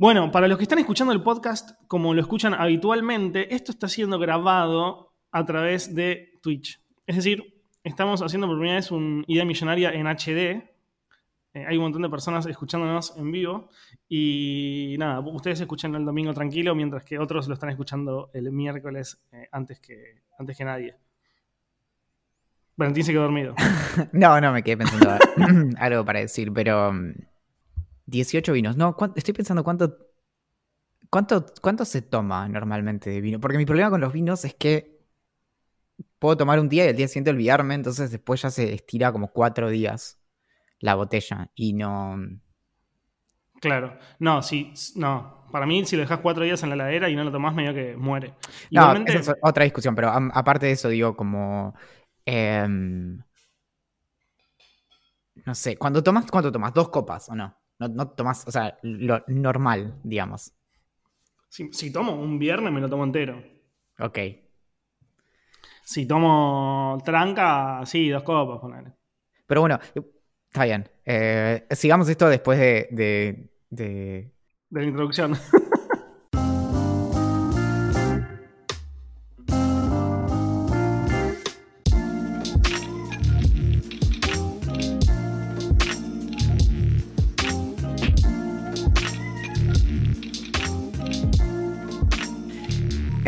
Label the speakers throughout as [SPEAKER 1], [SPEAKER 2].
[SPEAKER 1] Bueno, para los que están escuchando el podcast, como lo escuchan habitualmente, esto está siendo grabado a través de Twitch. Es decir, estamos haciendo por primera vez una idea millonaria en HD. Eh, hay un montón de personas escuchándonos en vivo. Y nada, ustedes escuchan el domingo tranquilo, mientras que otros lo están escuchando el miércoles eh, antes, que, antes que nadie. Valentín se quedó dormido.
[SPEAKER 2] no, no, me quedé pensando algo para decir, pero... 18 vinos. No, estoy pensando cuánto, cuánto, cuánto se toma normalmente de vino. Porque mi problema con los vinos es que puedo tomar un día y el día siguiente olvidarme, entonces después ya se estira como cuatro días la botella y no...
[SPEAKER 1] Claro, no, sí, no. Para mí, si lo dejas cuatro días en la heladera y no lo tomás, medio que muere.
[SPEAKER 2] No, esa es otra discusión, pero aparte de eso, digo, como... Em, no sé, cuando tomas, ¿cuánto tomas? ¿Dos copas o no? No, no tomás, o sea, lo normal, digamos.
[SPEAKER 1] Si, tomo un viernes, me lo tomo entero.
[SPEAKER 2] Ok.
[SPEAKER 1] Si tomo tranca, sí, dos copas, ponele.
[SPEAKER 2] Pero bueno, está bien. Eh, sigamos esto después de, de, de...
[SPEAKER 1] de la introducción.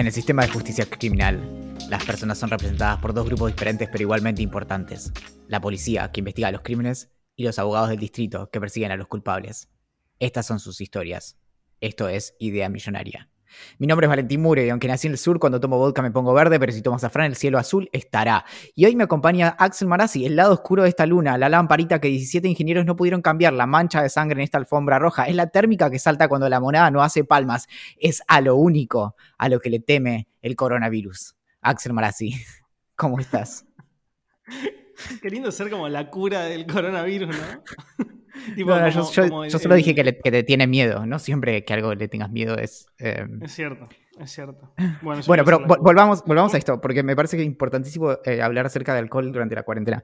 [SPEAKER 2] En el sistema de justicia criminal, las personas son representadas por dos grupos diferentes pero igualmente importantes. La policía, que investiga los crímenes, y los abogados del distrito, que persiguen a los culpables. Estas son sus historias. Esto es Idea Millonaria. Mi nombre es Valentín Mure y aunque nací en el sur, cuando tomo vodka me pongo verde, pero si tomo azafrán el cielo azul estará. Y hoy me acompaña Axel Marazzi, el lado oscuro de esta luna, la lamparita que 17 ingenieros no pudieron cambiar, la mancha de sangre en esta alfombra roja, es la térmica que salta cuando la moneda no hace palmas, es a lo único a lo que le teme el coronavirus. Axel Marazzi, ¿cómo estás?
[SPEAKER 1] Qué lindo ser como la cura del coronavirus, ¿no?
[SPEAKER 2] Yo, solo dije que, te tiene miedo, ¿no? Siempre que algo le tengas miedo es...
[SPEAKER 1] Em, es cierto, es cierto.
[SPEAKER 2] Bueno, pero volvamos, volvamos a esto, porque me parece que es importantísimo eh, hablar acerca de alcohol durante la cuarentena.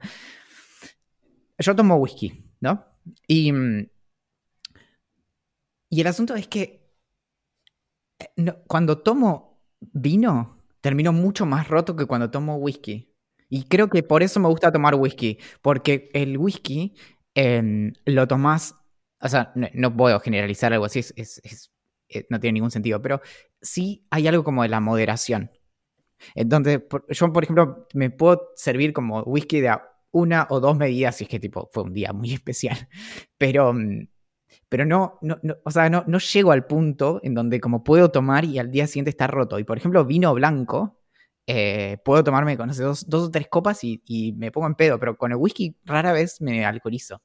[SPEAKER 2] Yo tomo whisky, ¿no? Y, mm, y el asunto es que eh, cuando tomo vino, termino mucho más roto que cuando tomo whisky. Y creo que por eso me gusta tomar whisky, porque el whisky lo tomás, o sea, no, puedo generalizar algo así, es, eh, no tiene ningún sentido, pero sí hay algo como de la moderación. Entonces, yo, por ejemplo, me puedo servir como whisky de una o dos medidas si es que tipo fue un día muy especial, pero, mm, pero no, no, o sea, no, no llego al punto en donde como puedo tomar y al día siguiente está roto. Y por ejemplo, vino blanco, eh, puedo tomarme con dos, o tres copas y, me pongo en pedo, pero con el whisky rara vez me alcoholizo.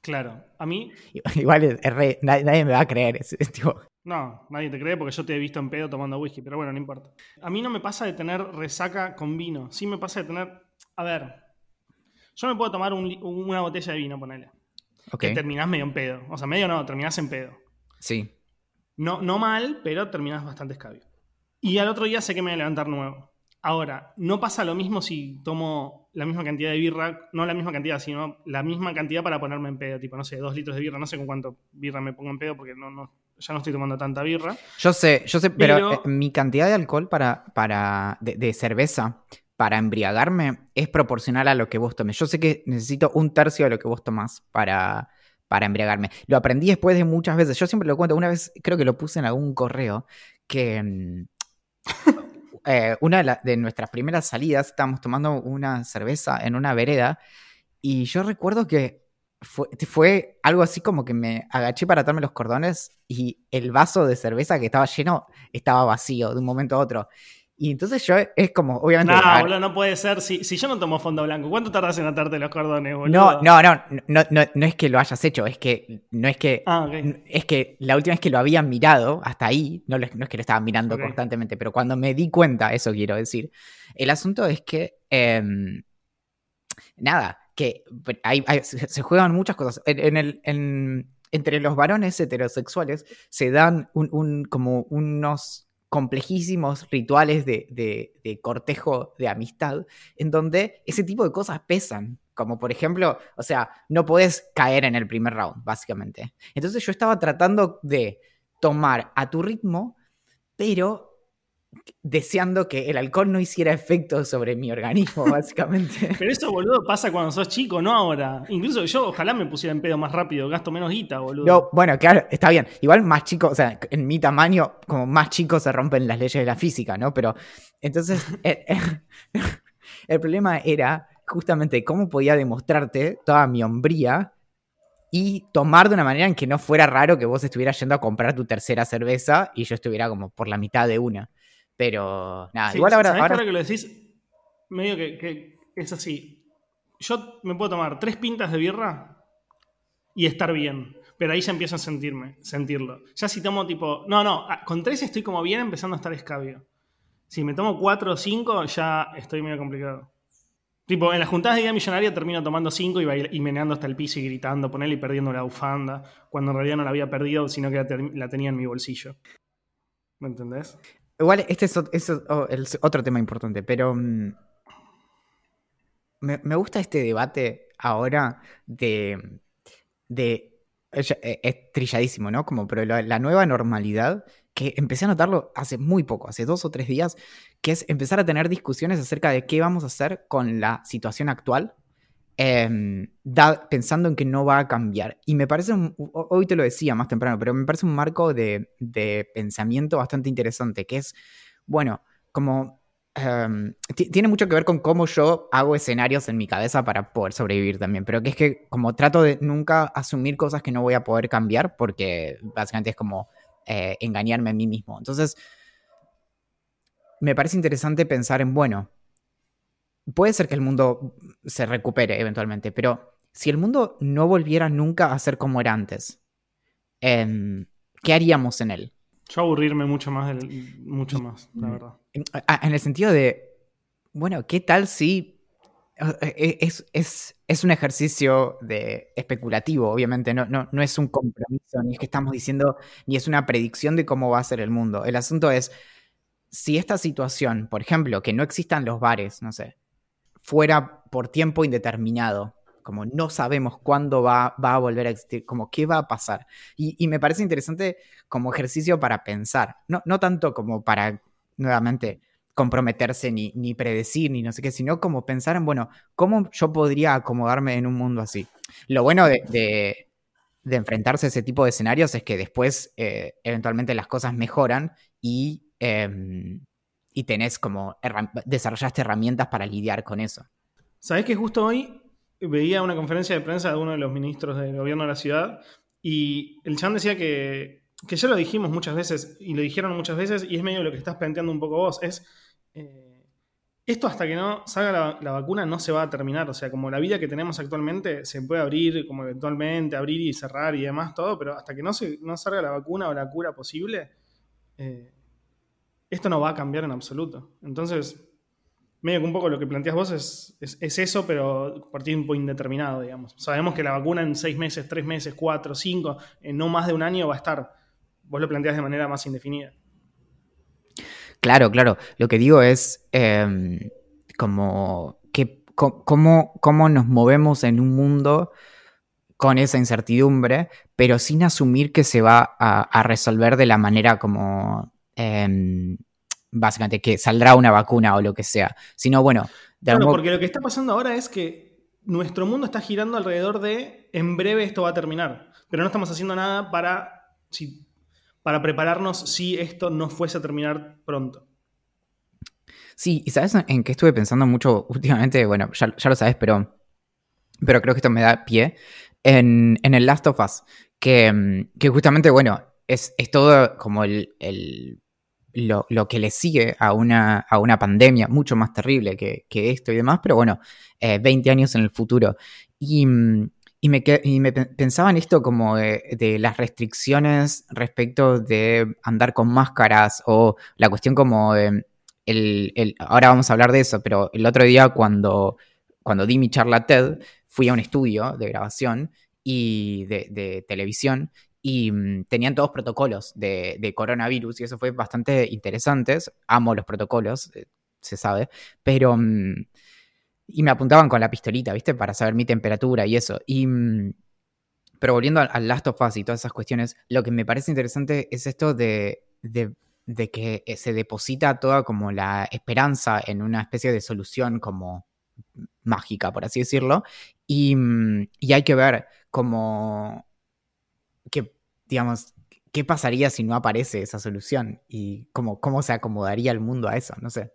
[SPEAKER 1] Claro, a mí.
[SPEAKER 2] Igual nadie, me va a creer.
[SPEAKER 1] No, nadie te cree porque yo te he visto en pedo tomando whisky, pero bueno, no importa. A mí no me pasa de tener resaca con vino. Sí me pasa de tener. A ver, yo me puedo tomar una botella de vino, ponele. Ok. Que terminás medio en pedo. O sea, medio no, terminás en pedo.
[SPEAKER 2] Sí.
[SPEAKER 1] No, no mal, pero terminás bastante escabio. Y al otro día sé que me voy a levantar nuevo. Ahora, no pasa lo mismo si tomo la misma cantidad de birra, no la misma cantidad, sino la misma cantidad para ponerme en pedo, tipo, no sé, dos litros de birra, no sé con cuánto birra me pongo en pedo porque no, no, ya no estoy tomando tanta birra.
[SPEAKER 2] Yo sé, yo sé, pero, eh, mi cantidad de alcohol para, para de, cerveza para embriagarme es proporcional a lo que vos tomes. Yo sé que necesito un tercio de lo que vos tomás para, para embriagarme. Lo aprendí después de muchas veces. Yo siempre lo cuento. Una vez creo que lo puse en algún correo que mm, eh, una de, nuestras primeras salidas, estábamos tomando una cerveza en una vereda y yo recuerdo que fue, fue, algo así como que me agaché para atarme los cordones y el vaso de cerveza que estaba lleno estaba vacío de un momento a otro. Y entonces yo es como, obviamente.
[SPEAKER 1] No, boludo, no puede ser. Si, si yo no tomo fondo blanco, ¿cuánto tardas en atarte los cordones, boludo?
[SPEAKER 2] No, no, no, no, no, no es que lo hayas hecho, es que no es que.
[SPEAKER 1] Ah, ok.
[SPEAKER 2] Es que la última vez que lo habían mirado, hasta ahí, no, lo- no es que lo estaban mirando constantemente, pero cuando me di cuenta, eso quiero decir. El asunto es que. em, nada, que hay- hay- se se juegan muchas cosas. En, en el, en- entre los varones heterosexuales se dan un, un- como unos complejísimos rituales de, de- cortejo de amistad en donde ese tipo de cosas pesan. Como por ejemplo, o sea, no podés caer en el primer round, básicamente. Entonces yo estaba tratando de tomar a tu ritmo, pero deseando que el alcohol no hiciera efecto sobre mi organismo, básicamente.
[SPEAKER 1] Pero eso, boludo, pasa cuando sos chico, no ahora. Incluso yo ojalá me pusiera en pedo más rápido, gasto menos guita, boludo.
[SPEAKER 2] No, bueno, claro, está bien. Igual más chico, o sea, en mi tamaño, como más chicos se rompen las leyes de la física, ¿no? Pero entonces, eh, eh, el problema era justamente cómo podía demostrarte toda mi hombría y tomar de una manera en que no fuera raro que vos estuvieras yendo a comprar tu tercera cerveza y yo estuviera como por la mitad de una. Pero nada,
[SPEAKER 1] Sí,
[SPEAKER 2] igual ahora,
[SPEAKER 1] ¿sabés que
[SPEAKER 2] ahora-
[SPEAKER 1] ahora que lo decís, medio que, que es así. Yo me puedo tomar tres pintas de birra y estar bien. Pero ahí ya empiezo a sentirme, sentirlo. Ya si tomo tipo. No, no, ah, con tres estoy como bien empezando a estar escabio. Si me tomo cuatro o cinco, ya estoy medio complicado. Tipo, en las juntadas de día millonaria termino tomando cinco y, bail- y meneando hasta el piso y gritando, ponerle y perdiendo la bufanda, cuando en realidad no la había perdido, sino que la, la tenía en mi bolsillo. ¿Me entendés?
[SPEAKER 2] Igual este es, oh, otro tema importante, pero mm, me, me gusta este debate ahora de, de es, es trilladísimo, ¿no? Como, pero la nueva normalidad, que empecé a notarlo hace muy poco, hace dos o tres días, que es empezar a tener discusiones acerca de qué vamos a hacer con la situación actual, em, pensando en que no va a cambiar. Y me parece, un- ho- hoy te lo decía más temprano, pero me parece un marco de, pensamiento bastante interesante, que es, bueno, como... em, ti- tiene mucho que ver con cómo yo hago escenarios en mi cabeza para poder sobrevivir también, pero que es que como trato de nunca asumir cosas que no voy a poder cambiar, porque básicamente es como eh, engañarme a mí mismo. Entonces, me parece interesante pensar en, bueno, puede ser que el mundo se recupere eventualmente, pero si el mundo no volviera nunca a ser como era antes, em, ¿qué haríamos en él?
[SPEAKER 1] Yo aburrirme mucho más, del, mucho más, la verdad.
[SPEAKER 2] En, el sentido de, bueno, ¿qué tal si eh, es, es, es un ejercicio de especulativo, obviamente, no, no, no es un compromiso, ni es que estamos diciendo, ni es una predicción de cómo va a ser el mundo. El asunto es, si esta situación, por ejemplo, que no existan los bares, no sé, fuera por tiempo indeterminado, como no sabemos cuándo va, va a volver a existir, como qué va a pasar. Y, me parece interesante como ejercicio para pensar, no, no tanto como para, nuevamente, comprometerse ni, ni predecir ni no sé qué, sino como pensar en, bueno, ¿cómo yo podría acomodarme en un mundo así? Lo bueno de, de, enfrentarse a ese tipo de escenarios es que después eh, eventualmente las cosas mejoran y, eh, y tenés como, desarrollaste herramientas para lidiar con eso.
[SPEAKER 1] ¿Sabés que justo hoy veía una conferencia de prensa de uno de los ministros del gobierno de la ciudad y el chan decía que, que ya lo dijimos muchas veces y lo dijeron muchas veces y es medio lo que estás planteando un poco vos, es eh, esto hasta que no salga la, la vacuna no se va a terminar, o sea, como la vida que tenemos actualmente se puede abrir como eventualmente, abrir y cerrar y demás, todo, pero hasta que no, se, no salga la vacuna o la cura posible, eh, esto no va a cambiar en absoluto. Entonces, medio que un poco lo que planteas vos es, es, es eso, pero por tiempo indeterminado, digamos. Sabemos que la vacuna en seis meses, tres meses, cuatro, cinco, en no más de un año va a estar. Vos lo planteás de manera más indefinida.
[SPEAKER 2] Claro, claro. Lo que digo es eh, como que cómo, cómo nos movemos en un mundo con esa incertidumbre, pero sin asumir que se va a resolver de la manera como eh, básicamente que saldrá una vacuna o lo que sea. Sino bueno, de
[SPEAKER 1] Claro,
[SPEAKER 2] algún-
[SPEAKER 1] porque lo que está pasando ahora es que nuestro mundo está girando alrededor de en breve esto va a terminar, pero no estamos haciendo nada para, si, para prepararnos si esto no fuese a terminar pronto.
[SPEAKER 2] Sí, y sabes en qué estuve pensando mucho últimamente, bueno, ya, ya lo sabes, pero, pero creo que esto me da pie. En, en el Last of Us, que, que justamente, bueno, es, es todo como el, el, lo, lo, que le sigue a una, a una pandemia mucho más terrible que, que esto y demás, pero bueno, 20 años en el futuro. Y, mm, y me, y me, pensaba en esto como de, las restricciones respecto de andar con máscaras o la cuestión como el, el, ahora vamos a hablar de eso, pero el otro día cuando, cuando di mi charla TED, fui a un estudio de grabación y de, de televisión y mm, tenían todos protocolos de, coronavirus y eso fue bastante interesante. Amo los protocolos, eh, se sabe, pero... Mm, y me apuntaban con la pistolita, ¿viste? Para saber mi temperatura y eso. Y, mm, pero volviendo al, Last of Us y todas esas cuestiones, lo que me parece interesante es esto de, de, de, que eh, se deposita toda como la esperanza en una especie de solución como mágica, por así decirlo. Y, y hay que ver como que, digamos, qué pasaría si no aparece esa solución y cómo, cómo se acomodaría el mundo a eso, no sé.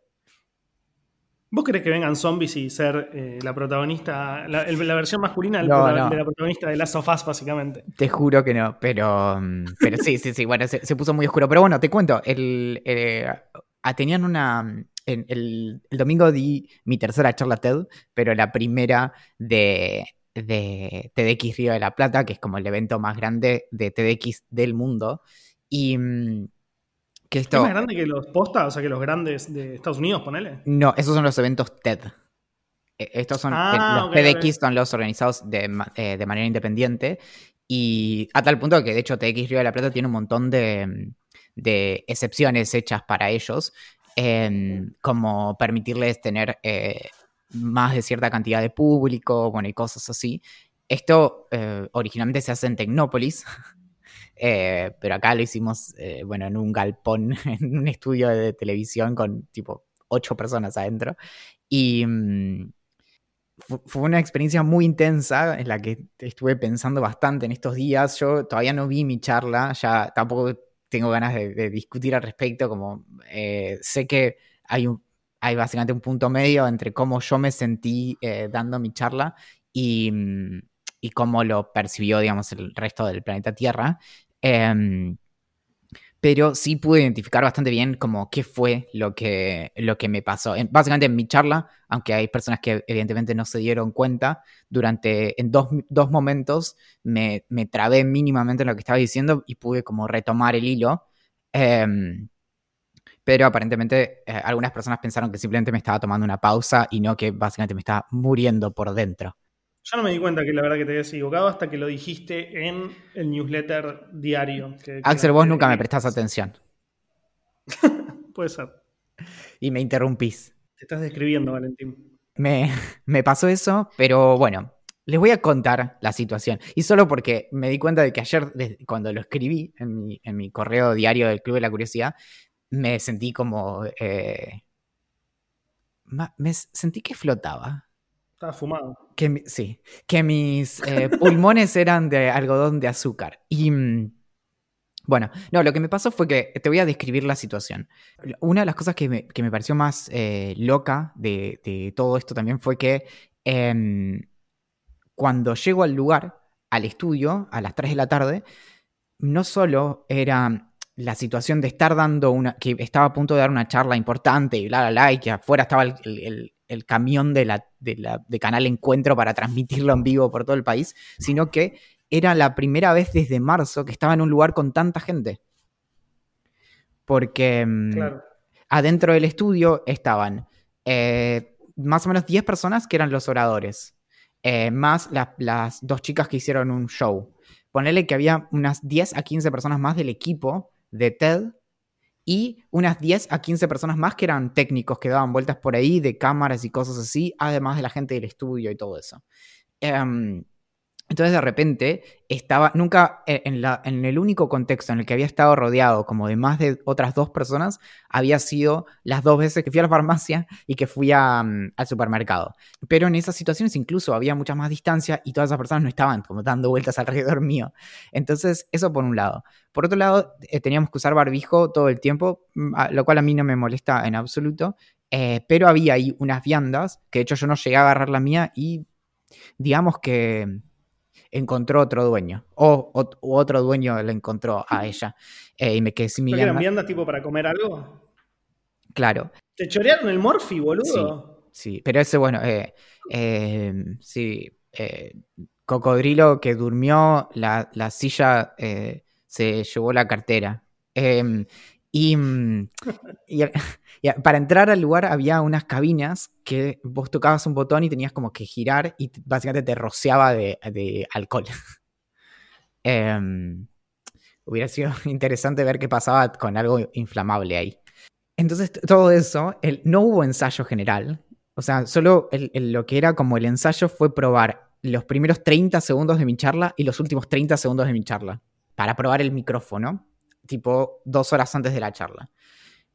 [SPEAKER 1] ¿Vos crees que vengan zombies y ser eh, la protagonista, la, versión masculina de la protagonista de Last of Us, básicamente?
[SPEAKER 2] Te juro que no, pero, mm, pero sí, sí, sí, bueno, se, puso muy oscuro. Pero bueno, te cuento, el, eh, tenían una... el, domingo di mi tercera charla TED, pero la primera de, de TEDx Río de la Plata, que es como el evento más grande de TEDx del mundo. Y mm,
[SPEAKER 1] ¿Es más grande que los postas? O sea, que los grandes de Estados Unidos, ponele.
[SPEAKER 2] No, esos son los eventos TED. E, estos son ah, los TEDx son los organizados eh, de, manera independiente. Y a tal punto que, de hecho, TEDx Río de la Plata tiene un montón de, excepciones hechas para ellos, em, como permitirles tener eh, más de cierta cantidad de público, bueno, y cosas así. Esto eh, originalmente se hace en Tecnópolis, Eh, pero acá lo hicimos, eh, bueno, en un galpón, en un estudio de televisión con tipo ocho personas adentro. Y mm, fue una experiencia muy intensa en la que estuve pensando bastante en estos días. Yo todavía no vi mi charla, ya tampoco tengo ganas de, discutir al respecto, como sé que hay, un, hay básicamente un punto medio entre cómo yo me sentí dando mi charla y, mm, cómo lo percibió, digamos, el resto del planeta Tierra. Em, pero sí pude identificar bastante bien como qué fue lo que, lo que me pasó. básicamente en mi charla, aunque hay personas que evidentemente no se dieron cuenta, durante en dos, momentos me, me, trabé mínimamente en lo que estaba diciendo y pude como retomar el hilo. Em, pero aparentemente eh, algunas personas pensaron que simplemente me estaba tomando una pausa y no que básicamente me estaba muriendo por dentro.
[SPEAKER 1] Yo no me di cuenta que la verdad que te habías equivocado hasta que lo dijiste en el newsletter diario.
[SPEAKER 2] Axel, vos nunca me prestás atención.
[SPEAKER 1] Puede ser.
[SPEAKER 2] Y me interrumpís.
[SPEAKER 1] Te estás describiendo, Valentín.
[SPEAKER 2] Me, me pasó eso, pero bueno, les voy a contar la situación. Y solo porque me di cuenta de que ayer, cuando lo escribí en mi, en mi correo diario del Club de la Curiosidad, me sentí como... Eh, me sentí que flotaba.
[SPEAKER 1] Estaba fumado.
[SPEAKER 2] Que, sí, que mis eh, pulmones eran de algodón de azúcar. Y mm, bueno, no, lo que me pasó fue que te voy a describir la situación. Una de las cosas que me, pareció más eh, loca de, todo esto también fue que em, cuando llego al lugar, al estudio, a las 3 de la tarde, no solo era la situación de estar dando una, que estaba a punto de dar una charla importante y bla, bla, bla, y que afuera estaba el el camión de, la, de, Canal Encuentro para transmitirlo en vivo por todo el país, sino que era la primera vez desde marzo que estaba en un lugar con tanta gente. Porque mm, adentro del estudio estaban eh, más o menos 10 personas que eran los oradores, eh, más las dos chicas que hicieron un show. Ponele que había unas 10 a 15 personas más del equipo de TED y unas 10 a 15 personas más que eran técnicos que daban vueltas por ahí de cámaras y cosas así, además de la gente del estudio y todo eso. Em, entonces de repente estaba, nunca eh, en, el único contexto en el que había estado rodeado como de más de otras dos personas, había sido las dos veces que fui a la farmacia y que fui mm, al supermercado. Pero en esas situaciones incluso había mucha más distancia y todas esas personas no estaban como dando vueltas alrededor mío. Entonces eso por un lado. Por otro lado, eh, teníamos que usar barbijo todo el tiempo, mm, lo cual a mí no me molesta en absoluto. Eh, pero había ahí unas viandas, que de hecho yo no llegué a agarrar la mía y digamos que encontró otro dueño. O, otro dueño le encontró a ella. Eh, y me quedé sin mi
[SPEAKER 1] eran viandas tipo para comer algo?
[SPEAKER 2] Claro.
[SPEAKER 1] ¿Te chorearon el morfi, boludo?
[SPEAKER 2] Sí, pero ese, bueno, eh, eh, sí. cocodrilo que durmió, la, la silla se llevó la cartera. Y, mm, para entrar al lugar había unas cabinas que vos tocabas un botón y tenías como que girar y básicamente te rociaba de, alcohol. Em, hubiera sido interesante ver qué pasaba con algo inflamable ahí. Entonces, todo eso, el, no hubo ensayo general. O sea, solo lo que era como el ensayo fue probar los primeros 30 segundos de mi charla y los últimos 30 segundos de mi charla para probar el micrófono tipo dos horas antes de la charla.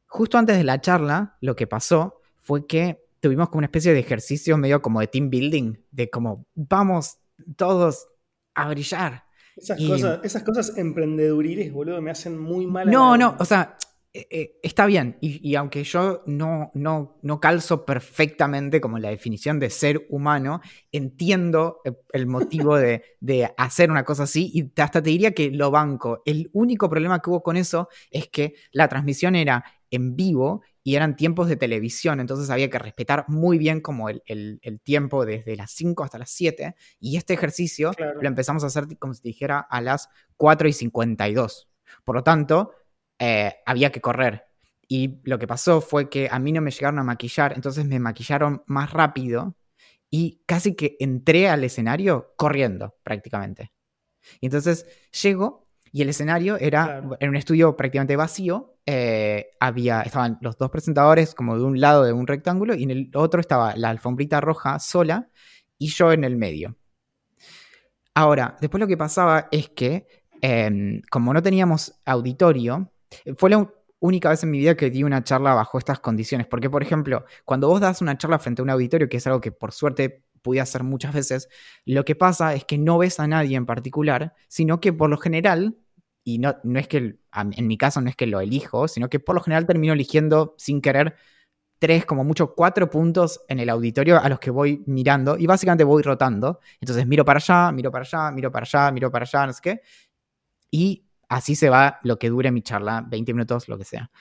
[SPEAKER 2] Justo antes de la charla, lo que pasó fue que tuvimos como una especie de ejercicio medio como de team building, de como vamos todos a brillar.
[SPEAKER 1] Esas, cosas, esas cosas emprendeduriles, boludo, me hacen muy mal.
[SPEAKER 2] No, no, o sea, eh, eh, está bien, y, aunque yo no, no, no calzo perfectamente como la definición de ser humano, entiendo el motivo de, hacer una cosa así y hasta te diría que lo banco. El único problema que hubo con eso es que la transmisión era en vivo y eran tiempos de televisión, entonces había que respetar muy bien como el, tiempo desde las 5 hasta las 7 y este ejercicio lo empezamos a hacer como si dijera a las 4 y 52. Por lo tanto, eh, había que correr. Y lo que pasó fue que a mí no me llegaron a maquillar, entonces me maquillaron más rápido y casi que entré al escenario corriendo prácticamente. Y entonces llego y el escenario era en un estudio prácticamente vacío. Eh, había, estaban los dos presentadores como de un lado de un rectángulo y en el otro estaba la alfombrita roja sola y yo en el medio. Ahora, después lo que pasaba es que em, como no teníamos auditorio, fue la única vez en mi vida que di una charla bajo estas condiciones. Porque, por ejemplo, cuando vos das una charla frente a un auditorio, que es algo que por suerte pude hacer muchas veces, lo que pasa es que no ves a nadie en particular, sino que por lo general, y no, no es que, en mi caso no es que lo elijo, sino que por lo general termino eligiendo sin querer tres, como mucho cuatro puntos en el auditorio a los que voy mirando y básicamente voy rotando. Entonces miro para allá, miro para allá, miro para allá, miro para allá, no sé qué. Y así se va lo que dure mi charla, 20 minutos, lo que sea.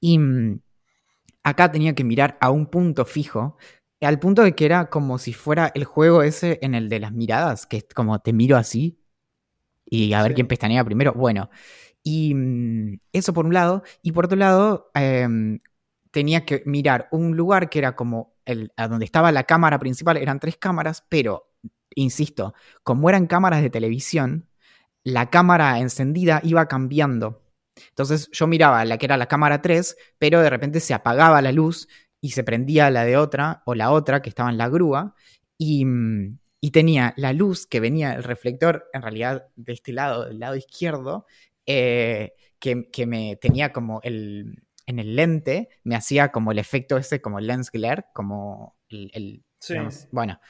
[SPEAKER 2] Y mm, acá tenía que mirar a un punto fijo, al punto de que era como si fuera el juego ese en el de las miradas, que es como te miro así y a ver quién pestanea primero. Bueno, y mm, eso por un lado, y por otro lado, em, tenía que mirar un lugar que era como el, a donde estaba la cámara principal, eran tres cámaras, pero, insisto, como eran cámaras de televisión, la cámara encendida iba cambiando. Entonces yo miraba la que era la cámara 3, pero de repente se apagaba la luz y se prendía la de otra o la otra que estaba en la grúa y, mm, tenía la luz que venía, el reflector en realidad de este lado, del lado izquierdo, eh, que, me tenía como el, en el lente, me hacía como el efecto ese, como el lens glare, como el, bueno,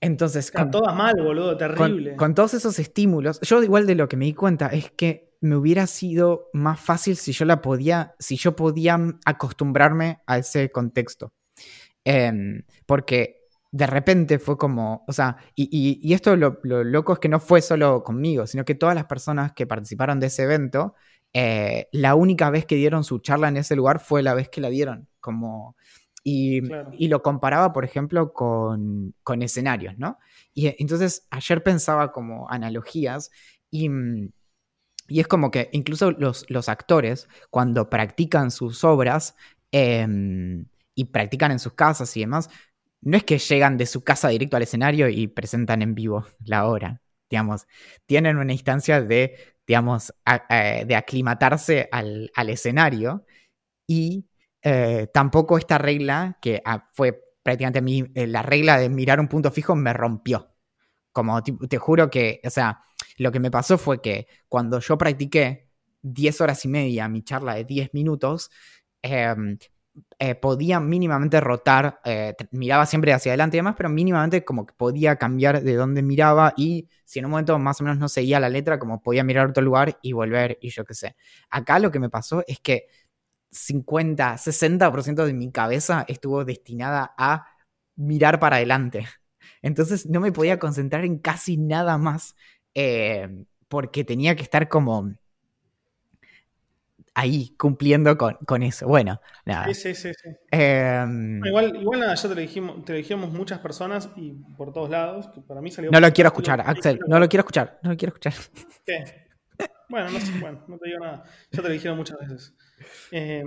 [SPEAKER 2] entonces.
[SPEAKER 1] Está todas mal, boludo, terrible.
[SPEAKER 2] Con, todos esos estímulos, yo igual de lo que me di cuenta es que me hubiera sido más fácil si yo la podía, si yo podía acostumbrarme a ese contexto. Em, porque de repente fue como, o sea, y, esto lo, loco es que no fue solo conmigo, sino que todas las personas que participaron de ese evento, eh, la única vez que dieron su charla en ese lugar fue la vez que la dieron. Como y, lo comparaba, por ejemplo, con, escenarios, ¿no? Y entonces ayer pensaba como analogías y, mm, es como que incluso los, actores, cuando practican sus obras em, y practican en sus casas y demás, no es que llegan de su casa directo al escenario y presentan en vivo la obra, digamos, tienen una instancia de, digamos, de aclimatarse al, al escenario y eh, tampoco esta regla, que ah, fue prácticamente eh, la regla de mirar un punto fijo, me rompió. Como te, juro que, o sea, lo que me pasó fue que cuando yo practiqué 10 horas y media mi charla de 10 minutos, em, eh, podía mínimamente rotar, miraba siempre hacia adelante y demás, pero mínimamente como que podía cambiar de dónde miraba y si en un momento más o menos no seguía la letra, como podía mirar a otro lugar y volver y yo qué sé. Acá lo que me pasó es que 50, 60% de mi cabeza estuvo destinada a mirar para adelante. Entonces no me podía concentrar en casi nada más eh, porque tenía que estar como ahí cumpliendo con, eso. Bueno, nada.
[SPEAKER 1] Sí, sí, sí.
[SPEAKER 2] Em,
[SPEAKER 1] igual, igual nada, ya te lo, dijimos, te dijimos muchas personas y por todos lados, que para mí salió...
[SPEAKER 2] No lo quiero escuchar, Axel, no lo quiero escuchar, no lo quiero escuchar.
[SPEAKER 1] ¿Qué? Bueno, no sé, bueno, no te digo nada. Ya te lo dijeron muchas veces. Eh,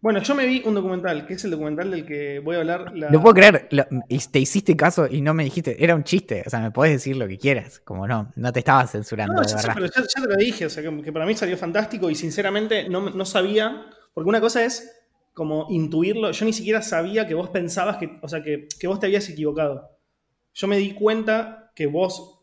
[SPEAKER 1] bueno, yo me vi un documental, que es el documental del que voy a hablar. La...
[SPEAKER 2] No puedo creer, te hiciste caso y no me dijiste, era un chiste, o sea, me puedes decir lo que quieras, como no, no te estaba censurando,
[SPEAKER 1] no, de verdad. pero ya, te lo dije, o sea, que, para mí salió fantástico y sinceramente no, no, sabía, porque una cosa es como intuirlo, yo ni siquiera sabía que vos pensabas que, o sea, que, que vos te habías equivocado. Yo me di cuenta que vos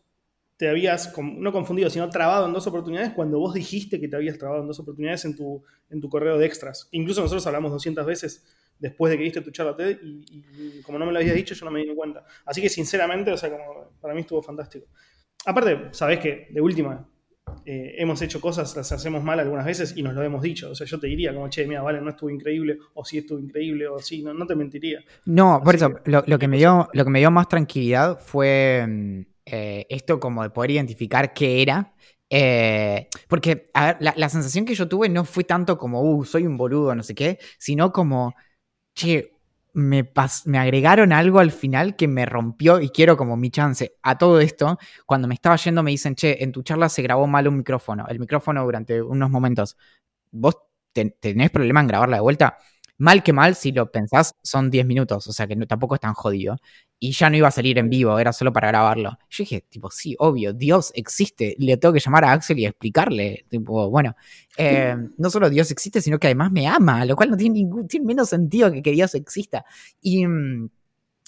[SPEAKER 1] te habías, no confundido, sino trabado en dos oportunidades cuando vos dijiste que te habías trabado en dos oportunidades en tu, en tu correo de extras. Incluso nosotros hablamos 200 veces después de que diste tu charla TED y, como no me lo habías dicho, yo no me di cuenta. Así que sinceramente, o sea, como para mí estuvo fantástico. Aparte, sabés que de última, eh, hemos hecho cosas, las hacemos mal algunas veces y nos lo hemos dicho. O sea, yo te diría como, che, mira, vale, no estuvo increíble, o sí estuvo increíble, o sí, no, no te mentiría.
[SPEAKER 2] No, por eso, lo, lo, que me dio, lo que me dio más tranquilidad fue mm, eh, esto como de poder identificar qué era. Eh, porque, la, sensación que yo tuve no fue tanto como, uh, soy un boludo, no sé qué, sino como, che, me, me agregaron algo al final que me rompió y quiero como mi chance. A todo esto, cuando me estaba yendo me dicen, che, en tu charla se grabó mal un micrófono, el micrófono durante unos momentos. ¿Vos tenés problema en grabarla de vuelta? Mal que mal, si lo pensás, son 10 minutos, o sea que no, tampoco es tan jodido. Y ya no iba a salir en vivo, era solo para grabarlo. Yo dije, tipo, sí, obvio, Dios existe. Le tengo que llamar a Axel y explicarle. Tipo, bueno, eh, no solo Dios existe, sino que además me ama, lo cual no tiene ningún, tiene menos sentido que que Dios exista. Y mm,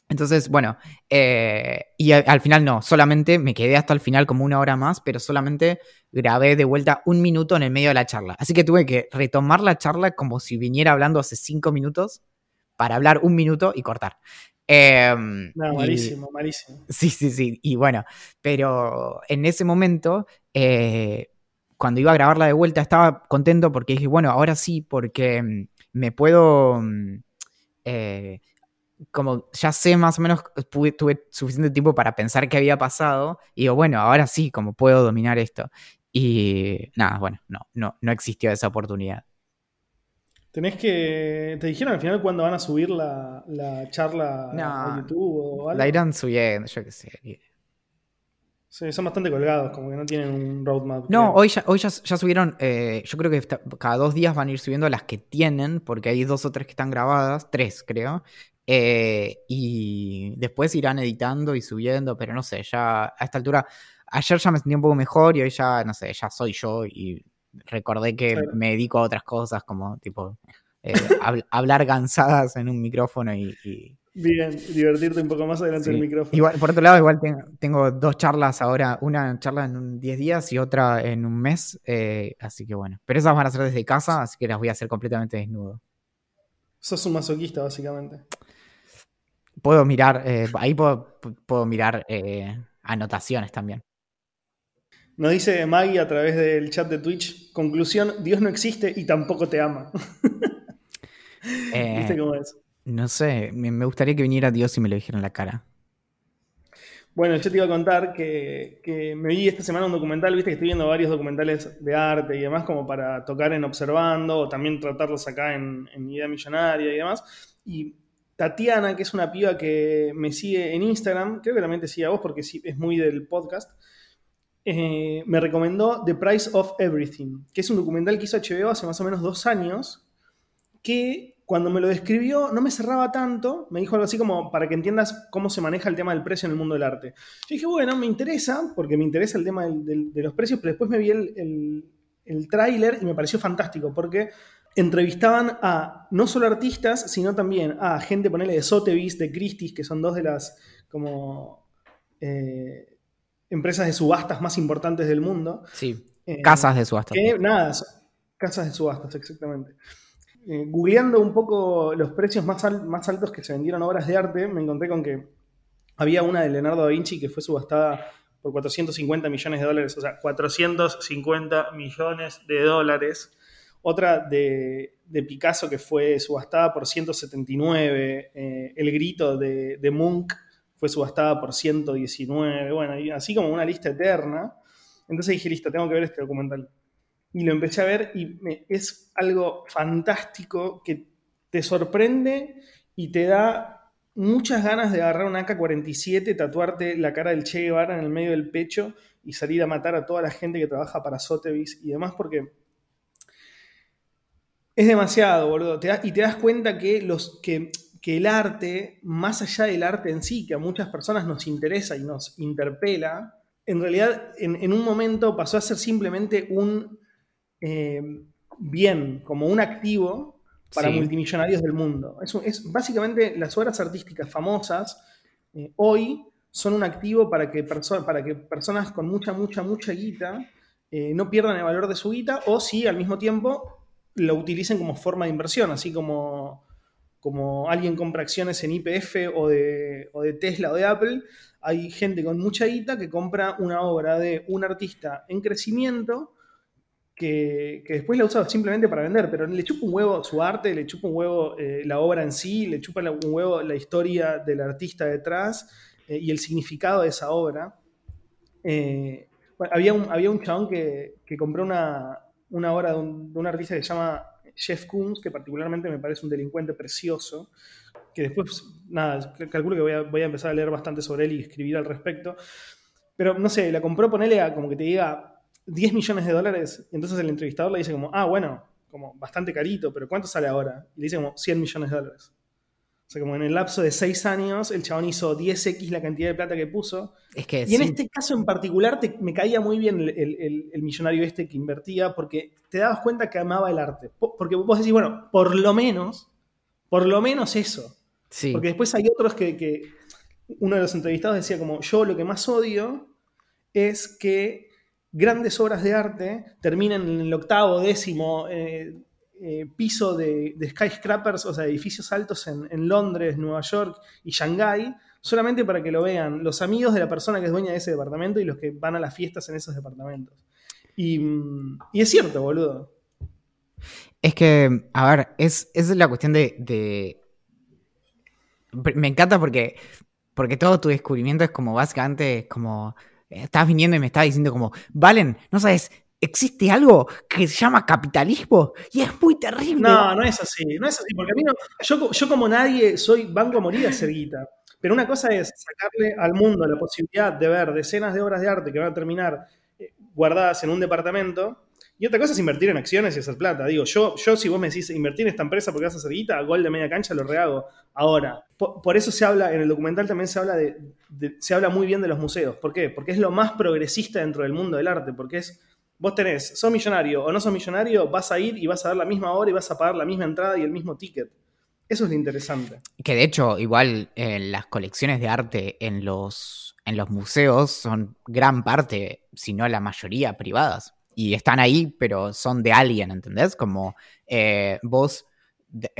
[SPEAKER 2] entonces, bueno, eh, y al final no, solamente me quedé hasta el final como una hora más, pero solamente grabé de vuelta un minuto en el medio de la charla. Así que tuve que retomar la charla como si viniera hablando hace cinco minutos para hablar un minuto y cortar.
[SPEAKER 1] Em, no, malísimo, malísimo.
[SPEAKER 2] Sí, sí, sí. Y bueno, pero en ese momento, eh, cuando iba a grabarla de vuelta, estaba contento porque dije, bueno, ahora sí, porque mm, me puedo... Mm, eh, como ya sé más o menos, tuve suficiente tiempo para pensar qué había pasado y digo, bueno, ahora sí, como puedo dominar esto. Y nada, bueno, no, no, no existió esa oportunidad.
[SPEAKER 1] Tenés que. ¿Te dijeron al final cuándo van a subir la, charla a YouTube o algo?
[SPEAKER 2] La irán subiendo, yo qué sé.
[SPEAKER 1] Sí, son bastante colgados, como que no tienen un roadmap.
[SPEAKER 2] No, hoy ya, hoy ya, subieron, eh, yo creo que cada dos días van a ir subiendo las que tienen, porque hay dos o tres que están grabadas, tres creo, eh, y después irán editando y subiendo, pero no sé, ya a esta altura, ayer ya me sentí un poco mejor y hoy ya, no sé, ya soy yo y recordé que me dedico a otras cosas como tipo eh, hablar cansadas en un micrófono y,
[SPEAKER 1] Bien, divertirte un poco más adelante del micrófono.
[SPEAKER 2] Igual, por otro lado, igual tengo, dos charlas ahora, una charla en 10 días y otra en un mes, eh, así que bueno. Pero esas van a ser desde casa, así que las voy a hacer completamente desnudo.
[SPEAKER 1] Sos un masoquista, básicamente
[SPEAKER 2] puedo mirar, eh, ahí puedo, mirar eh, anotaciones también.
[SPEAKER 1] Nos dice Maggie a través del chat de Twitch, conclusión, Dios no existe y tampoco te ama.
[SPEAKER 2] ¿Viste cómo es? No sé, me gustaría que viniera Dios y me lo dijera en la cara.
[SPEAKER 1] Bueno, yo te iba a contar que, me vi esta semana un documental, viste que estoy viendo varios documentales de arte y demás como para tocar en Observando o también tratarlos acá en, en Idea Millonaria y demás. Y Tatiana, que es una piba que me sigue en Instagram, creo que también te sigue a vos porque es muy del podcast, eh, me recomendó The Price of Everything, que es un documental que hizo HBO hace más o menos dos años, que cuando me lo describió no me cerraba tanto, me dijo algo así como para que entiendas cómo se maneja el tema del precio en el mundo del arte. Yo dije, bueno, me interesa, porque me interesa el tema de los precios, pero después me vi el, el, el tráiler y me pareció fantástico, porque entrevistaban a no solo artistas, sino también a gente, ponele, de Sotheby's, de Christie's, que son dos de las como eh, empresas de subastas más importantes del mundo.
[SPEAKER 2] Sí, eh, casas de subastas.
[SPEAKER 1] nada, casas de subastas, exactamente. Eh, googleando un poco los precios más, más altos que se vendieron obras de arte, me encontré con que había una de Leonardo da Vinci que fue subastada por 450 millones de dólares, o sea, 450 millones de dólares otra de, Picasso que fue subastada por 179. Eh, el grito de, de, Munch fue subastada por 119, bueno, así como una lista eterna. Entonces dije, listo, tengo que ver este documental. Y lo empecé a ver y es algo fantástico que te sorprende y te da muchas ganas de agarrar un AK-47, tatuarte la cara del Che Guevara en el medio del pecho y salir a matar a toda la gente que trabaja para Sotheby's y demás, porque es demasiado, boludo. y te das cuenta que, los, que, el arte, más allá del arte en sí, que a muchas personas nos interesa y nos interpela, en realidad en, un momento pasó a ser simplemente un eh, bien, como un activo para multimillonarios del mundo. Es, es, básicamente las obras artísticas famosas eh, hoy son un activo para que, para que personas con mucha, mucha, mucha guita eh, no pierdan el valor de su guita o si al mismo tiempo lo utilicen como forma de inversión, así como, como alguien compra acciones en IPF o de, o de Tesla o de Apple, hay gente con mucha guita que compra una obra de un artista en crecimiento que, después la usa simplemente para vender, pero le chupa un huevo su arte, le chupa un huevo eh, la obra en sí, le chupa un huevo la historia del artista detrás eh, y el significado de esa obra. Eh, había, un, había un chabón que, compró una, obra de un, artista que se llama Jeff Koons, que particularmente me parece un delincuente precioso, que después, nada, calculo que voy a, voy a empezar a leer bastante sobre él y escribir al respecto. Pero no sé, la compró, ponele a como que te diga 10 millones de dólares. Y entonces el entrevistador le dice como, ah, bueno, como bastante carito, pero ¿cuánto sale ahora? Y le dice como 100 millones de dólares. O sea, como en el lapso de 6 años, el chabón hizo 10x la cantidad de plata que puso.
[SPEAKER 2] Es que,
[SPEAKER 1] y en este caso en particular me caía muy bien el, millonario este que invertía porque te dabas cuenta que amaba el arte. Porque vos decís, bueno, por lo menos, por lo menos eso. Sí. Porque después hay otros que, que uno de los entrevistados decía como, yo lo que más odio es que grandes obras de arte terminan en el octavo, décimo eh, eh, piso de, skyscrapers, o sea, edificios altos en, Londres, Nueva York y Shanghái, solamente para que lo vean los amigos de la persona que es dueña de ese departamento y los que van a las fiestas en esos departamentos. Y, mm, es cierto, boludo.
[SPEAKER 2] Es que, a ver, es, es la cuestión de, Me encanta porque, porque todo tu descubrimiento es como básicamente como estabas viniendo y me estabas diciendo como, Valen, no sabes, existe algo que se llama capitalismo y es muy terrible.
[SPEAKER 1] No, no es así, no es así, porque a mí no, yo, yo como nadie soy banco a morir a ser guita. Pero una cosa es sacarle al mundo la posibilidad de ver decenas de obras de arte que van a terminar eh, guardadas en un departamento y otra cosa es invertir en acciones y hacer plata. Digo, yo, yo si vos me decís invertir en esta empresa porque vas a hacer gol de media cancha, lo rehago ahora. Por, eso se habla, en el documental también se habla, de, se habla muy bien de los museos. ¿Por qué? Porque es lo más progresista dentro del mundo del arte. Porque es, vos tenés, sos millonario o no sos millonario, vas a ir y vas a dar la misma hora y vas a pagar la misma entrada y el mismo ticket. Eso es lo interesante.
[SPEAKER 2] Que de hecho, igual eh, las colecciones de arte en los, en los museos son gran parte, si no la mayoría, privadas y están ahí, pero son de alguien, ¿entendés? Como eh, vos,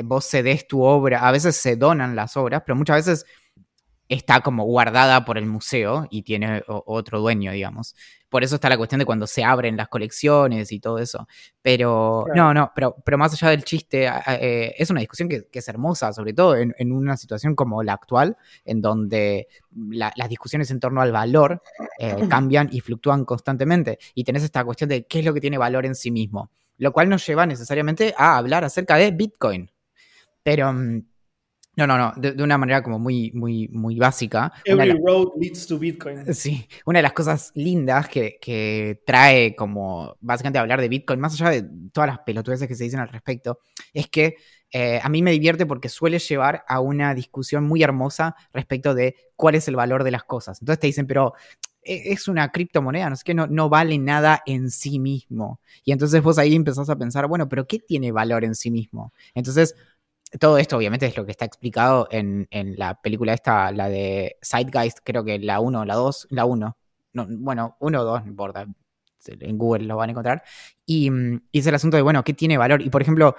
[SPEAKER 2] vos cedes tu obra, a veces se donan las obras, pero muchas veces está como guardada por el museo y tiene otro dueño, digamos. Por eso está la cuestión de cuando se abren las colecciones y todo eso. Pero no, no, pero, pero más allá del chiste, eh, es una discusión que, es hermosa, sobre todo en, una situación como la actual, en donde las discusiones en torno al valor eh, cambian y fluctúan constantemente. Y tenés esta cuestión de qué es lo que tiene valor en sí mismo. Lo cual nos lleva necesariamente a hablar acerca de Bitcoin. Pero mm, no, no, no, de, una manera como muy, muy, muy básica.
[SPEAKER 1] Every road leads to Bitcoin.
[SPEAKER 2] Sí, una de las cosas lindas que, trae como básicamente hablar de Bitcoin, más allá de todas las pelotudeces que se dicen al respecto, es que eh, a mí me divierte porque suele llevar a una discusión muy hermosa respecto de cuál es el valor de las cosas. Entonces te dicen, pero e, es una criptomoneda, no sé qué, no, no vale nada en sí mismo. Y entonces vos ahí empezás a pensar, bueno, pero ¿qué tiene valor en sí mismo? Entonces todo esto obviamente es lo que está explicado en, la película esta, la de Zeitgeist, creo que la 1 la 2, la 1. No, bueno, 1 o 2, no importa. En Google lo van a encontrar. Y, es el asunto de, bueno, ¿qué tiene valor? Y por ejemplo,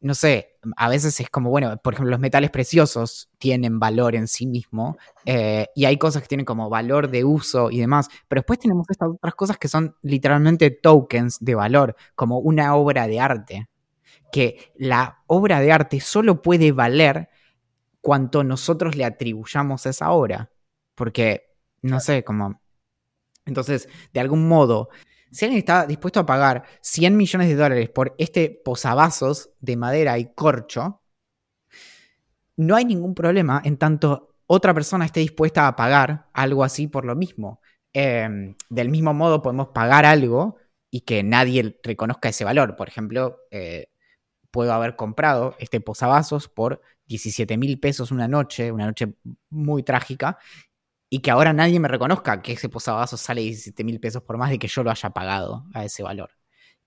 [SPEAKER 2] no sé, a veces es como, bueno, por ejemplo, los metales preciosos tienen valor en sí mismo eh, y hay cosas que tienen como valor de uso y demás, pero después tenemos estas otras cosas que son literalmente tokens de valor, como una obra de arte que la obra de arte solo puede valer cuanto nosotros le atribuyamos a esa obra. Porque, no sé, como... Entonces, de algún modo, si alguien está dispuesto a pagar 100 millones de dólares por este posavasos de madera y corcho, no hay ningún problema en tanto otra persona esté dispuesta a pagar algo así por lo mismo. Em, del mismo modo podemos pagar algo y que nadie reconozca ese valor. Por ejemplo, eh, puedo haber comprado este posavasos por 17 mil pesos una noche, una noche muy trágica, y que ahora nadie me reconozca que ese posavasos sale 17 mil pesos por más de que yo lo haya pagado a ese valor.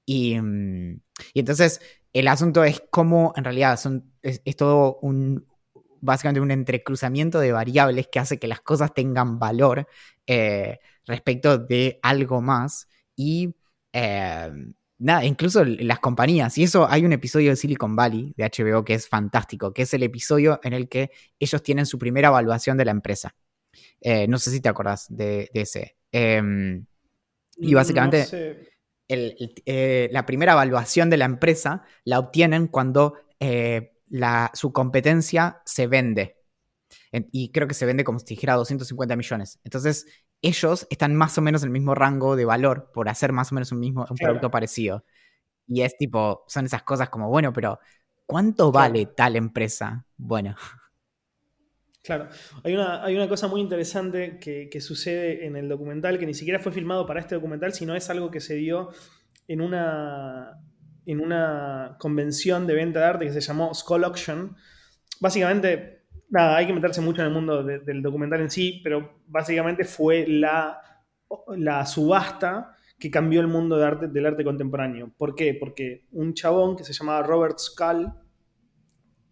[SPEAKER 2] Y, mm, entonces el asunto es cómo en realidad son, es, todo un, básicamente un entrecruzamiento de variables que hace que las cosas tengan valor eh, respecto de algo más. Y eh, nada, incluso las compañías. Y eso hay un episodio de Silicon Valley de HBO que es fantástico, que es el episodio en el que ellos tienen su primera evaluación de la empresa. Eh, no sé si te acordás de, ese. Em, y básicamente la primera evaluación de la empresa la obtienen cuando su competencia se vende. Y creo que se vende como si dijera 250 millones. Entonces, ellos están más o menos en el mismo rango de valor por hacer más o menos un mismo un producto parecido. Y es tipo, son esas cosas como, bueno, pero ¿cuánto vale tal empresa? Bueno.
[SPEAKER 1] Claro, hay una, hay una cosa muy interesante que, que, sucede en el documental, que ni siquiera fue filmado para este documental, sino es algo que se dio en una, en una convención de venta de arte que se llamó Skull Auction. Básicamente, nada, hay que meterse mucho en el mundo del documental en sí, pero básicamente fue la, subasta que cambió el mundo del arte contemporáneo. ¿Por qué? Porque un chabón que se llamaba Robert Skull,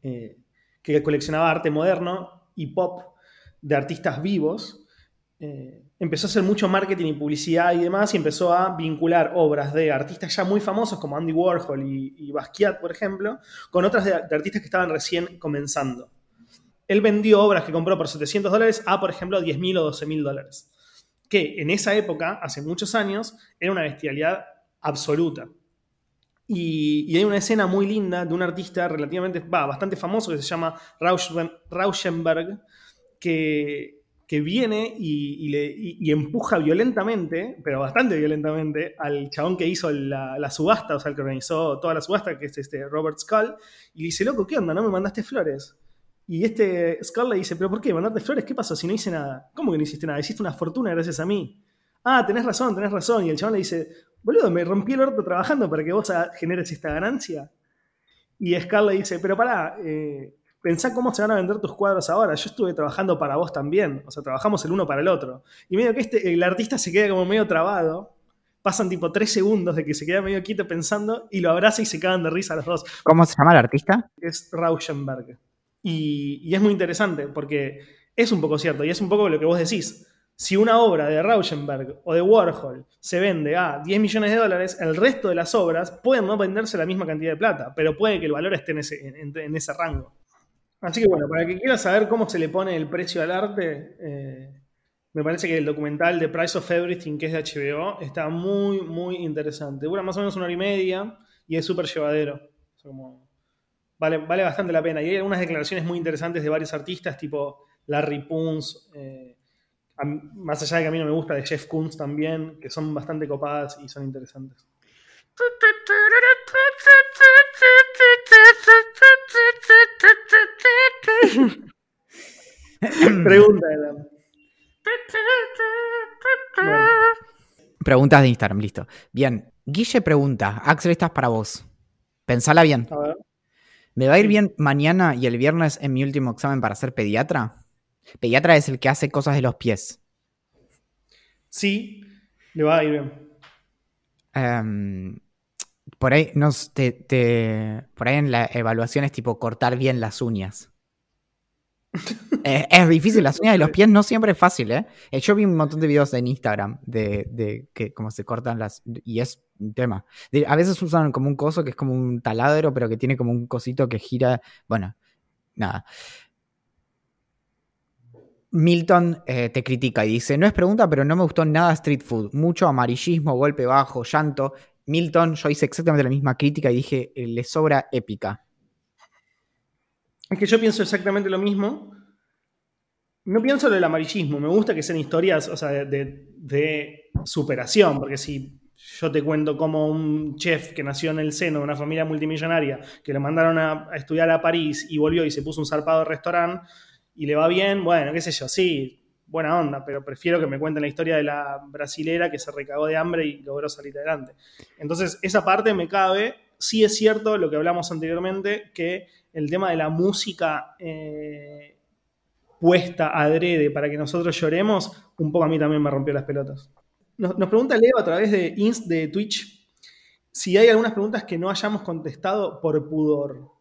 [SPEAKER 1] eh, que coleccionaba arte moderno y pop de artistas vivos, eh, empezó a hacer mucho marketing y publicidad y demás y empezó a vincular obras de artistas ya muy famosos como Andy Warhol y, Basquiat, por ejemplo, con otras de, artistas que estaban recién comenzando. Él vendió obras que compró por 700 dólares a, por ejemplo, 10 mil o 12 mil dólares. Que en esa época, hace muchos años, era una bestialidad absoluta. Y, hay una escena muy linda de un artista relativamente, bastante famoso que se llama Rauschenberg, que, que viene y, le, empuja violentamente, pero bastante violentamente, al chabón que hizo la, subasta, o sea, el que organizó toda la subasta, que es este Robert Skull, y le dice, loco, ¿qué onda? ¿No me mandaste flores? Y este Skull le dice, ¿pero por qué? ¿Mandarte flores? ¿Qué pasó si no hice nada? ¿Cómo que no hiciste nada? Hiciste una fortuna gracias a mí. Ah, tenés razón, tenés razón. Y el chabón le dice, boludo, me rompí el orto trabajando para que vos generes esta ganancia. Y Skull le dice, pero pará, eh, pensá cómo se van a vender tus cuadros ahora. Yo estuve trabajando para vos también. O sea, trabajamos el uno para el otro. Y medio que este, el artista se queda como medio trabado. Pasan tipo tres segundos de que se queda medio quieto pensando y lo abraza y se cagan de risa los dos.
[SPEAKER 2] ¿Cómo se llama el artista?
[SPEAKER 1] Es Rauschenberg. Y, es muy interesante porque es un poco cierto y es un poco lo que vos decís. Si una obra de Rauschenberg o de Warhol se vende a 10 millones de dólares, el resto de las obras pueden no venderse la misma cantidad de plata, pero puede que el valor esté en ese, rango. Así que bueno, para que quiera saber cómo se le pone el precio al arte, eh, me parece que el documental de Price of Everything, que es de HBO, está muy, muy interesante. Dura más o menos una hora y media y es súper llevadero. Vale, vale bastante la pena. Y hay algunas declaraciones muy interesantes de varios artistas, tipo Larry Poons, eh, más allá de que a mí no me gusta, de Jeff Koons también, que son bastante copadas y son interesantes. Pregunta,
[SPEAKER 2] Preguntas de Instagram, listo. Bien, Guille pregunta, Axel, estás para vos. Pensala bien. ¿Me va a ir bien mañana y el viernes en mi último examen para ser pediatra? Pediatra es el que hace cosas de los pies.
[SPEAKER 1] Sí, le va a ir bien.
[SPEAKER 2] Um, por ahí, nos, te, por ahí en la evaluación es tipo cortar bien las uñas. Es, difícil, las uñas de los pies no siempre es fácil, ¿eh? ¿eh? Yo vi un montón de videos en Instagram de, de que cómo se cortan las... Y es un tema. a veces usan como un coso que es como un taladro, pero que tiene como un cosito que gira... Bueno, nada. Milton eh, te critica y dice, no es pregunta, pero no me gustó nada Street Food. Mucho amarillismo, golpe bajo, llanto. Milton, yo hice exactamente la misma crítica y dije, eh, le sobra épica.
[SPEAKER 1] Es que yo pienso exactamente lo mismo. no pienso en el amarillismo, me gusta que sean historias, o sea, de, superación, porque si yo te cuento como un chef que nació en el seno de una familia multimillonaria, que le mandaron a, estudiar a París y volvió y se puso un zarpado de restaurante y le va bien, bueno, qué sé yo, sí, buena onda, pero prefiero que me cuenten la historia de la brasilera que se recagó de hambre y logró salir adelante. Entonces, esa parte me cabe. Sí es cierto lo que hablamos anteriormente, que el tema de la música eh, puesta adrede para que nosotros lloremos, un poco a mí también me rompió las pelotas. Nos, pregunta Leo a través de, Inst, de Twitch si hay algunas preguntas que no hayamos contestado por pudor.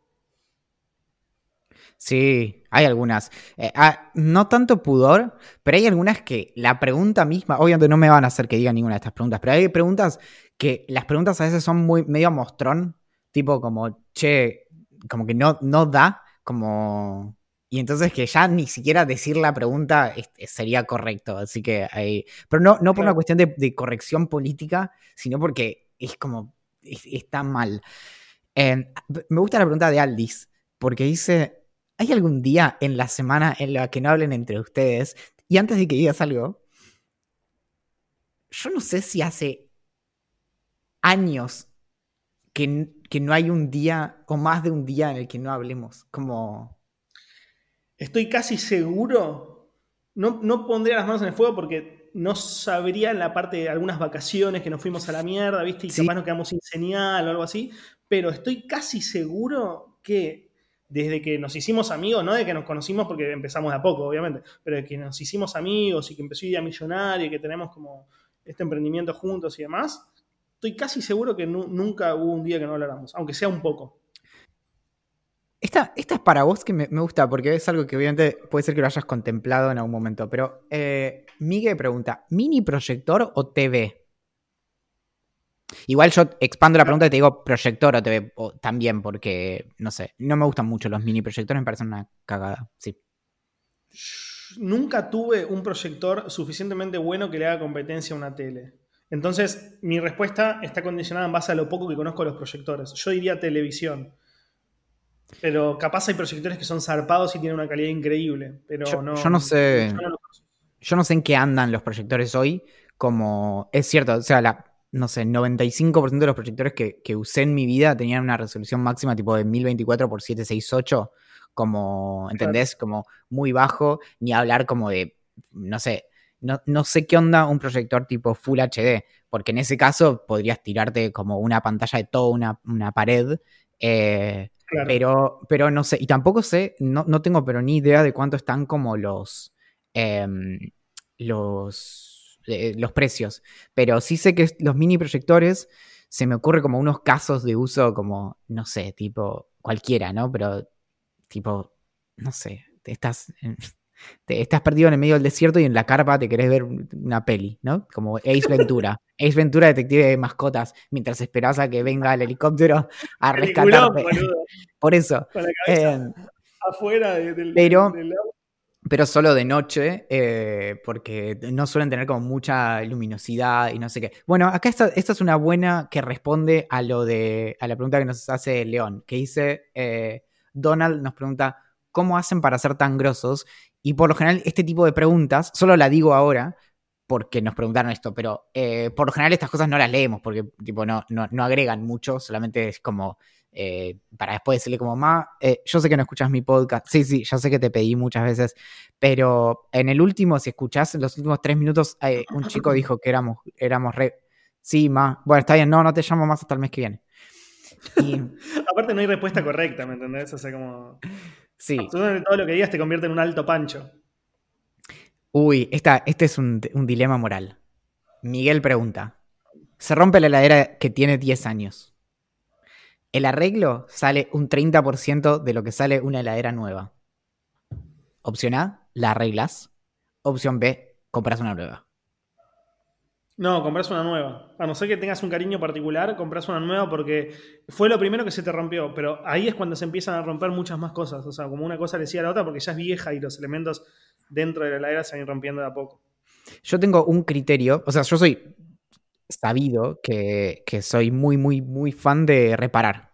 [SPEAKER 2] Sí, hay algunas. Eh, ah, no tanto pudor, pero hay algunas que la pregunta misma, obviamente no me van a hacer que diga ninguna de estas preguntas, pero hay preguntas que las preguntas a veces son muy medio mostrón, tipo como, che, como que no, no da, como y entonces que ya ni siquiera decir la pregunta sería correcto. Así que hay. Pero no, no por una cuestión de, corrección política, sino porque es como. está mal. Me gusta la pregunta de Aldis, porque dice: ¿Hay algún día en la semana en la que no hablen entre ustedes? Y antes de que digas algo, yo no sé si hace años que, que no hay un día o más de un día en el que no hablemos. Como
[SPEAKER 1] Estoy casi seguro, no, no pondría las manos en el fuego porque no sabría en la parte de algunas vacaciones que nos fuimos a la mierda, ¿viste? Y capaz nos quedamos sin señal o algo así, pero estoy casi seguro que desde que nos hicimos amigos, no de que nos conocimos porque empezamos de a poco, obviamente, pero de que nos hicimos amigos y que empezó Idea Millonaria y que tenemos como este emprendimiento juntos y demás, estoy casi seguro que nunca hubo un día que no habláramos, aunque sea un poco.
[SPEAKER 2] Esta, es para vos que me, gusta, porque es algo que obviamente puede ser que lo hayas contemplado en algún momento. Pero eh, Miguel pregunta: ¿mini proyector o TV? Igual yo expando la pregunta y te digo proyector o TV también, porque no sé, no me gustan mucho los mini proyectores, me parecen una cagada. Sí.
[SPEAKER 1] Nunca tuve un proyector suficientemente bueno que le haga competencia a una tele. Entonces, mi respuesta está condicionada en base a lo poco que conozco de los proyectores. Yo diría televisión. Pero capaz hay proyectores que son zarpados y tienen una calidad increíble. Pero
[SPEAKER 2] yo,
[SPEAKER 1] no,
[SPEAKER 2] yo no sé. Yo no, sé en qué andan los proyectores hoy. Como es cierto, o sea, la, no sé, 95% de los proyectores que, que, usé en mi vida tenían una resolución máxima tipo de 1024 x 768. Como, ¿entendés? Como muy bajo. Ni hablar como de, no sé, no, no, sé qué onda un proyector tipo Full HD, porque en ese caso podrías tirarte como una pantalla de toda una, una pared. Eh, pero, pero no sé, y tampoco sé, no, no, tengo pero ni idea de cuánto están como los, em, los, eh, los precios. Pero sí sé que los mini proyectores se me ocurre como unos casos de uso como, no sé, tipo cualquiera, ¿no? Pero tipo, no sé, estás te estás perdido en el medio del desierto y en la carpa te querés ver una peli, ¿no? Como Ace Ventura. Ace Ventura, detective de mascotas, mientras esperás a que venga el helicóptero a rescatarte. Por eso.
[SPEAKER 1] Eh, afuera del,
[SPEAKER 2] pero, pero solo de noche, eh, porque no suelen tener como mucha luminosidad y no sé qué. Bueno, acá esta, esta es una buena que responde a lo de a la pregunta que nos hace León, que dice eh, Donald nos pregunta cómo hacen para ser tan grosos y por lo general, este tipo de preguntas, solo la digo ahora porque nos preguntaron esto, pero eh, por lo general estas cosas no las leemos porque tipo, no, no, agregan mucho, solamente es como eh, para después decirle como, ma, eh, yo sé que no escuchas mi podcast, sí, sí, ya sé que te pedí muchas veces, pero en el último, si escuchás, en los últimos tres minutos, un chico dijo que éramos, éramos re... Sí, ma, bueno, está bien, no, no te llamo más hasta el mes que viene.
[SPEAKER 1] Aparte no hay respuesta correcta, ¿me entendés? O sea, como...
[SPEAKER 2] Sí.
[SPEAKER 1] todo lo que digas te convierte en un alto pancho.
[SPEAKER 2] Uy, esta, este es un, dilema moral. Miguel pregunta: Se rompe la heladera que tiene 10 años. El arreglo sale un 30% de lo que sale una heladera nueva. Opción A, la arreglas. Opción B, compras una nueva.
[SPEAKER 1] No, compras una nueva. A no ser que tengas un cariño particular, compras una nueva porque fue lo primero que se te rompió. Pero ahí es cuando se empiezan a romper muchas más cosas. O sea, como una cosa le decía a la otra porque ya es vieja y los elementos dentro de la heladera se van rompiendo de a poco.
[SPEAKER 2] Yo tengo un criterio, o sea, yo soy sabido que, soy muy, muy, muy fan de reparar.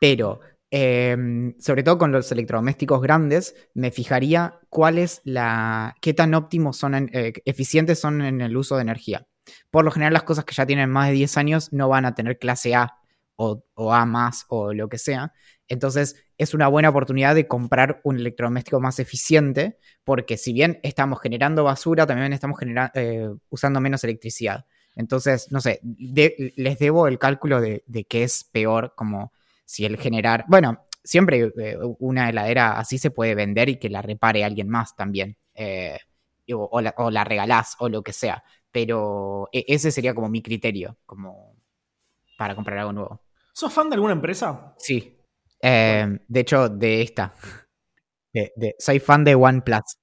[SPEAKER 2] Pero Em, sobre todo con los electrodomésticos grandes, me fijaría cuál es la. qué tan óptimos son, eh, eficientes son en el uso de energía. Por lo general, las cosas que ya tienen más de 10 años no van a tener clase A o, o A más o lo que sea. Entonces, es una buena oportunidad de comprar un electrodoméstico más eficiente, porque si bien estamos generando basura, también estamos eh, usando menos electricidad. Entonces, no sé, les debo el cálculo de, de qué es peor, como si el generar, bueno, siempre eh, una heladera así se puede vender y que la repare alguien más también, eh, o, la, regalás o lo que sea, pero e, ese sería como mi criterio, como para comprar algo nuevo.
[SPEAKER 1] ¿Sos fan de alguna empresa?
[SPEAKER 2] Sí, eh, de hecho, de esta. soy fan de OnePlus.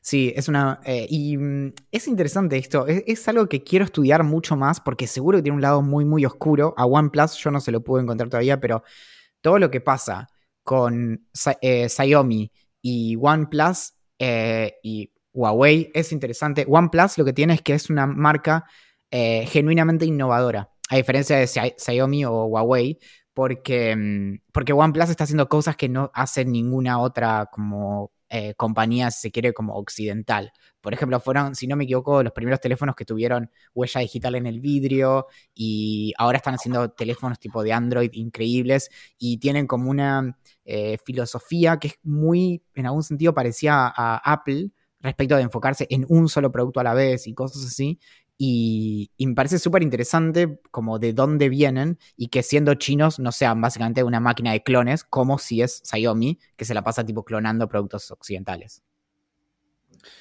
[SPEAKER 2] Sí, es una. y mm, es interesante esto. Es, es, algo que quiero estudiar mucho más porque seguro que tiene un lado muy, muy oscuro. A OnePlus yo no se lo pude encontrar todavía, pero todo lo que pasa con eh, Xiaomi y OnePlus eh, y Huawei es interesante. OnePlus lo que tiene es que es una marca eh, genuinamente innovadora, a diferencia de Xiaomi o Huawei, porque, mm, porque OnePlus está haciendo cosas que no hace ninguna otra como eh, compañía, si se quiere, como occidental. Por ejemplo, fueron, si no me equivoco, los primeros teléfonos que tuvieron huella digital en el vidrio y ahora están haciendo teléfonos tipo de Android increíbles y tienen como una eh, filosofía que es muy, en algún sentido, parecía a Apple respecto de enfocarse en un solo producto a la vez y cosas así. Y, me parece súper interesante como de dónde vienen y que siendo chinos no sean básicamente una máquina de clones como si es Xiaomi, que se la pasa tipo clonando productos occidentales.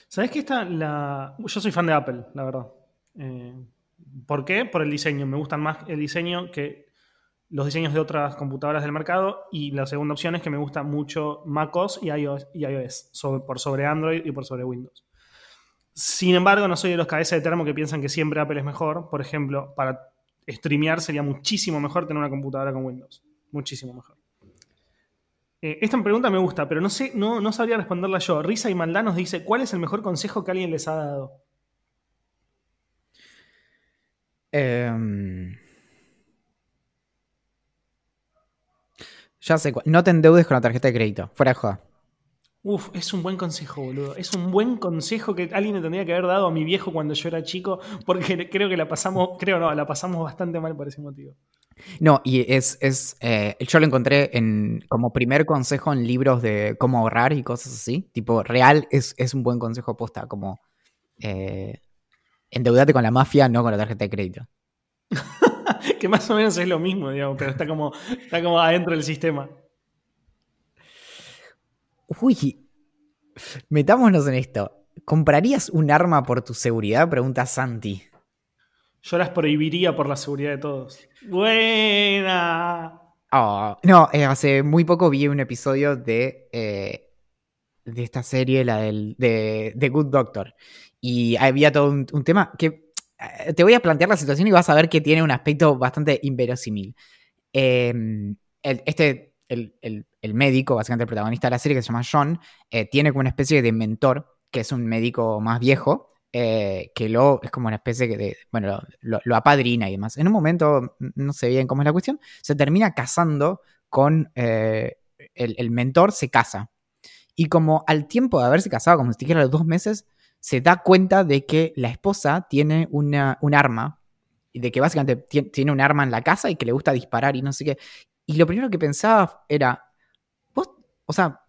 [SPEAKER 1] ¿Sabes qué está la... Yo soy fan de Apple, la verdad. Eh, ¿Por qué? Por el diseño. Me gustan más el diseño que los diseños de otras computadoras del mercado. Y la segunda opción es que me gusta mucho macOS y iOS, y iOS por sobre Android y por sobre Windows. Sin embargo, no soy de los cabezas de termo que piensan que siempre Apple es mejor. Por ejemplo, para streamear sería muchísimo mejor tener una computadora con Windows. Muchísimo mejor. Eh, esta pregunta me gusta, pero no sé, no, no sabría responderla yo. Risa y Maldá nos dice: ¿Cuál es el mejor consejo que alguien les ha dado?
[SPEAKER 2] Em, ya sé, no te endeudes con la tarjeta de crédito. Fuera de joda.
[SPEAKER 1] Uf, es un buen consejo, boludo. Es un buen consejo que alguien le tendría que haber dado a mi viejo cuando yo era chico, porque creo que la pasamos, creo no, la pasamos bastante mal por ese motivo.
[SPEAKER 2] No, y es, es eh, yo lo encontré en, como primer consejo en libros de cómo ahorrar y cosas así. Tipo, real es, es un buen consejo posta, como eh, endeudate con la mafia, no con la tarjeta de crédito.
[SPEAKER 1] que más o menos es lo mismo, digamos, pero está como, está como adentro del sistema.
[SPEAKER 2] Uy, metámonos en esto. ¿Comprarías un arma por tu seguridad? Pregunta Santi.
[SPEAKER 1] Yo las prohibiría por la seguridad de todos. Buena.
[SPEAKER 2] Oh, no, eh, hace muy poco vi un episodio de, eh, de esta serie, la del, de, The Good Doctor. Y había todo un, tema que te voy a plantear la situación y vas a ver que tiene un aspecto bastante inverosímil. Em, este, el, el médico, básicamente el protagonista de la serie, que se llama John, eh, tiene como una especie de mentor, que es un médico más viejo, eh, que lo, es como una especie de, bueno, lo, apadrina y demás. En un momento, no sé bien cómo es la cuestión, se termina casando con eh, el, mentor, se casa. Y como al tiempo de haberse casado, como si dijera los dos meses, se da cuenta de que la esposa tiene una, un arma, y de que básicamente tiene un arma en la casa y que le gusta disparar y no sé qué. Y lo primero que pensaba era, o sea,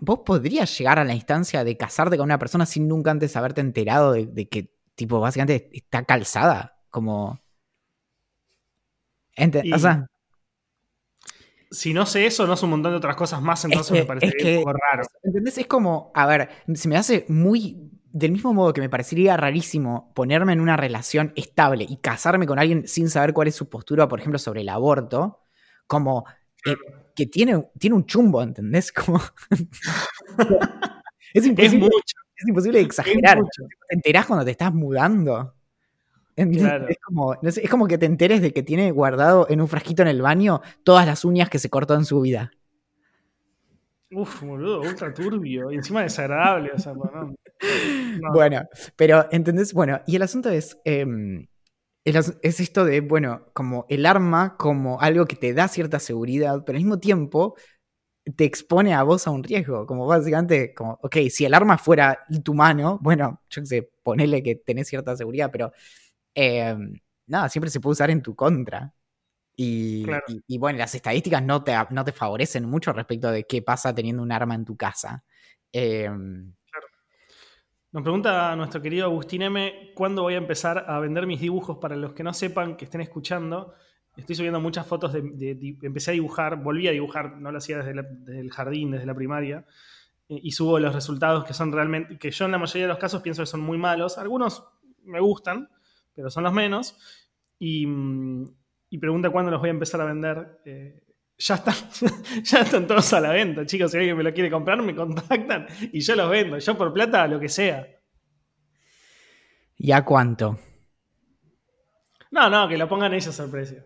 [SPEAKER 2] vos podrías llegar a la instancia de casarte con una persona sin nunca antes haberte enterado de, que, tipo, básicamente está calzada. Como. o sea.
[SPEAKER 1] Si no sé eso, no sé un montón de otras cosas más, entonces me parecería un poco raro.
[SPEAKER 2] ¿Entendés? Es como, a ver, se me hace muy. Del mismo modo que me parecería rarísimo ponerme en una relación estable y casarme con alguien sin saber cuál es su postura, por ejemplo, sobre el aborto, como eh, que tiene, tiene un chumbo, ¿entendés? Como... es, imposible, es, imposible exagerar. Te enterás cuando te estás mudando. Es, como, es como que te enteres de que tiene guardado en un frasquito en el baño todas las uñas que se cortó en su vida.
[SPEAKER 1] Uf, boludo, ultra turbio y encima desagradable.
[SPEAKER 2] Bueno, pero ¿entendés? Bueno, y el asunto es, em, es esto de, bueno, como el arma como algo que te da cierta seguridad, pero al mismo tiempo te expone a vos a un riesgo. Como básicamente, como, ok, si el arma fuera tu mano, bueno, yo qué sé, ponele que tenés cierta seguridad, pero em, nada, siempre se puede usar en tu contra. Y, y, bueno, las estadísticas no te, no te favorecen mucho respecto de qué pasa teniendo un arma en tu casa. Eh,
[SPEAKER 1] nos pregunta nuestro querido Agustín M. ¿Cuándo voy a empezar a vender mis dibujos? Para los que no sepan, que estén escuchando, estoy subiendo muchas fotos de, empecé a dibujar, volví a dibujar, no lo hacía desde, el jardín, desde la primaria, eh, y subo los resultados que son realmente, que yo en la mayoría de los casos pienso que son muy malos. Algunos me gustan, pero son los menos. Y, mm, pregunta cuándo los voy a empezar a vender. Eh, ya están, ya están todos a la venta, chicos. Si alguien me lo quiere comprar, me contactan y yo los vendo. Yo por plata, lo que sea.
[SPEAKER 2] ¿Y a cuánto?
[SPEAKER 1] No, no, que lo pongan ellos al precio.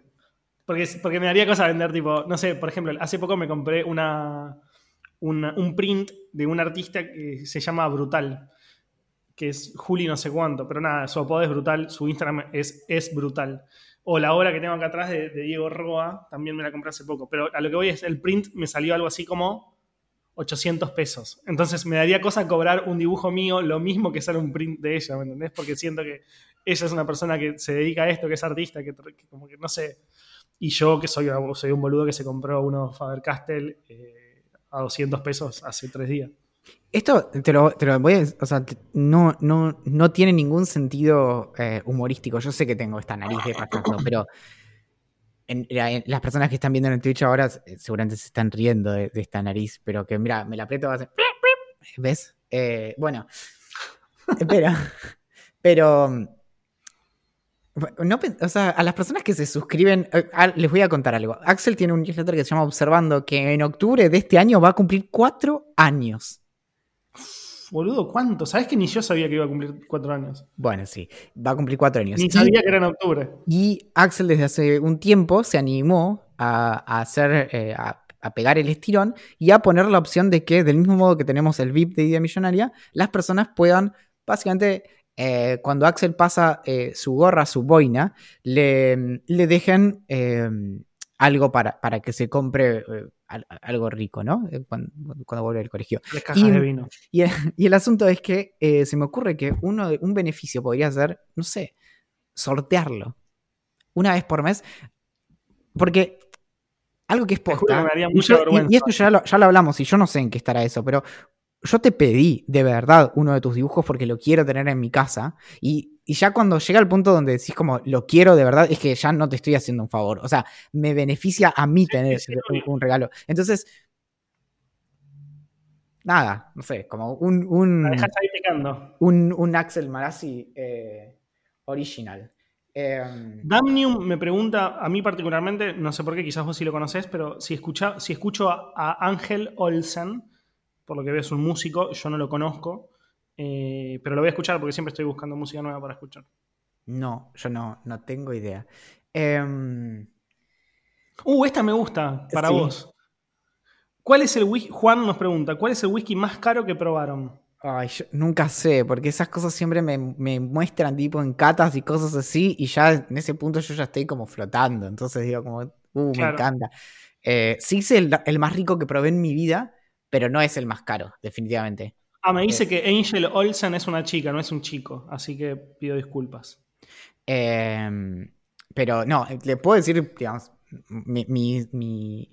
[SPEAKER 1] Porque, porque me daría cosa vender, tipo, no sé, por ejemplo, hace poco me compré una, un print de un artista que se llama Brutal, que es Juli no sé cuánto, pero nada, su apodo es Brutal, su Instagram es, es Brutal. O la obra que tengo acá atrás de, Diego Roa, también me la compré hace poco. Pero a lo que voy es, el print me salió algo así como 800 pesos. Entonces me daría cosa cobrar un dibujo mío lo mismo que sale un print de ella, ¿me entendés? Porque siento que ella es una persona que se dedica a esto, que es artista, que, como que no sé. Y yo, que soy, un boludo que se compró uno Faber-Castell eh, a 200 pesos hace tres días.
[SPEAKER 2] Esto te lo, voy a. O sea, no, no, no tiene ningún sentido eh, humorístico. Yo sé que tengo esta nariz de payaso, pero las personas que están viendo en Twitch ahora eh, seguramente se están riendo de, esta nariz, pero que mira, me la aprieto, va a hacer. ¿Ves? Eh, bueno. Espera. pero. No, o sea, a las personas que se suscriben, les voy a contar algo. Axel tiene un newsletter que se llama Observando, que en octubre de este año va a cumplir cuatro años.
[SPEAKER 1] Boludo, ¿cuánto? ¿Sabes que ni yo sabía que iba a cumplir cuatro años?
[SPEAKER 2] Bueno, sí, va a cumplir cuatro años.
[SPEAKER 1] Ni sabía que era en octubre.
[SPEAKER 2] Y Axel desde hace un tiempo se animó a, hacer, eh, a, pegar el estirón y a poner la opción de que, del mismo modo que tenemos el VIP de Idea Millonaria, las personas puedan básicamente eh, cuando Axel pasa eh, su gorra, su boina, le, le dejen algo para, para, que se compre algo rico, ¿no? Eh, cuando, vuelve al colegio.
[SPEAKER 1] Y, de vino.
[SPEAKER 2] Y, el asunto es que eh, se me ocurre que uno, un beneficio podría ser, no sé, sortearlo. Una vez por mes. Porque algo que es posta. y, esto ya lo, ya lo hablamos y yo no sé en qué estará eso, pero yo te pedí de verdad uno de tus dibujos porque lo quiero tener en mi casa y, ya cuando llega el punto donde decís como lo quiero de verdad es que ya no te estoy haciendo un favor, o sea, me beneficia a mí tener un, regalo. Entonces, nada, no sé, como un... Un,
[SPEAKER 1] ahí
[SPEAKER 2] un, un Axel Marazzi eh, original.
[SPEAKER 1] Eh, Damnium me pregunta, a mí particularmente, no sé por qué, quizás vos sí lo conocés, pero si, escucha, si escucho a Ángel Olsen, por lo que veo es un músico, yo no lo conozco, eh, pero lo voy a escuchar porque siempre estoy buscando música nueva para escuchar.
[SPEAKER 2] No, yo no, no tengo idea. Em,
[SPEAKER 1] uh, esta me gusta para vos. ¿Cuál es el whisky? Juan nos pregunta, ¿cuál es el whisky más caro que probaron?
[SPEAKER 2] Ay, yo nunca sé, porque esas cosas siempre me, muestran tipo en catas y cosas así, y ya en ese punto yo ya estoy como flotando. Entonces digo como, uh, me encanta. Eh, sí sé el, más rico que probé en mi vida, pero no es el más caro, definitivamente.
[SPEAKER 1] Ah, me dice que Angel Olsen es una chica, no es un chico, así que pido disculpas.
[SPEAKER 2] Em, pero no, le puedo decir, digamos, mi,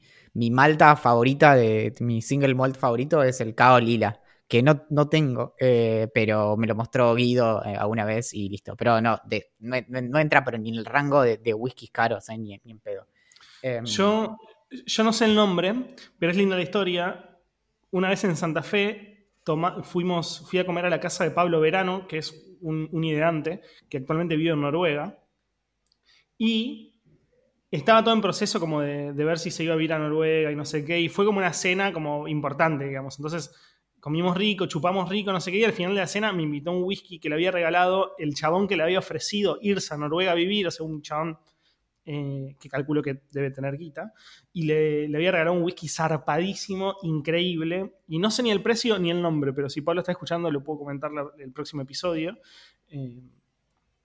[SPEAKER 2] malta favorita, de mi single malt favorito es el Cao Lila, que no, no tengo, eh, pero me lo mostró Guido eh, alguna vez y listo. Pero no, no, entra pero ni en el rango de, de whiskies caros, ni, en pedo.
[SPEAKER 1] Em, yo, yo no sé el nombre, pero es linda la historia una vez en Santa Fe fuimos, fui a comer a la casa de Pablo Verano, que es un, ideante que actualmente vive en Noruega. Y estaba todo en proceso como de, ver si se iba a vivir a Noruega y no sé qué. Y fue como una cena como importante, digamos. Entonces comimos rico, chupamos rico, no sé qué. Y al final de la cena me invitó un whisky que le había regalado el chabón que le había ofrecido irse a Noruega a vivir. O sea, un chabón eh, que calculo que debe tener guita, y le, le, había regalado un whisky zarpadísimo, increíble, y no sé ni el precio ni el nombre, pero si Pablo está escuchando lo puedo comentar el próximo episodio. Eh,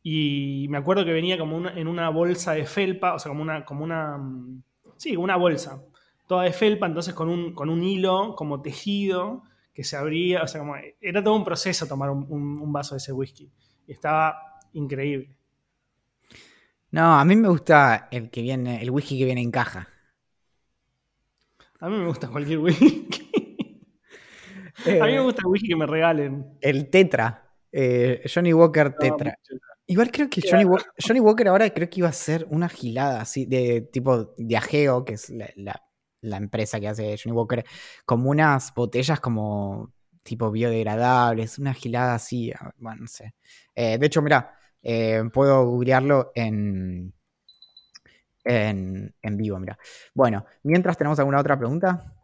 [SPEAKER 1] Y me acuerdo que venía como en una bolsa de felpa, o sea, como una, como una, mm, sí, una bolsa, toda de felpa, entonces con un, con un hilo como tejido que se abría, o sea, como, era todo un proceso tomar un, un- un vaso de ese whisky. Y estaba increíble.
[SPEAKER 2] No, a mí me gusta el que viene, el whisky que viene en caja.
[SPEAKER 1] A mí me gusta cualquier whisky. A mí me
[SPEAKER 2] Eh,
[SPEAKER 1] gusta el whisky que me regalen.
[SPEAKER 2] El Tetra. eh, Johnny Walker Tetra. Igual creo que Johnny, Wa- Johnny Walker ahora creo que iba a ser una gilada así de tipo Diageo, que es la, la- la empresa que hace Johnny Walker, como unas botellas como tipo biodegradables, una gilada así, ah, bueno, no sé. Eh, de hecho, mira, puedo googlearlo en, en, en vivo, mira. Bueno, mientras tenemos alguna otra pregunta.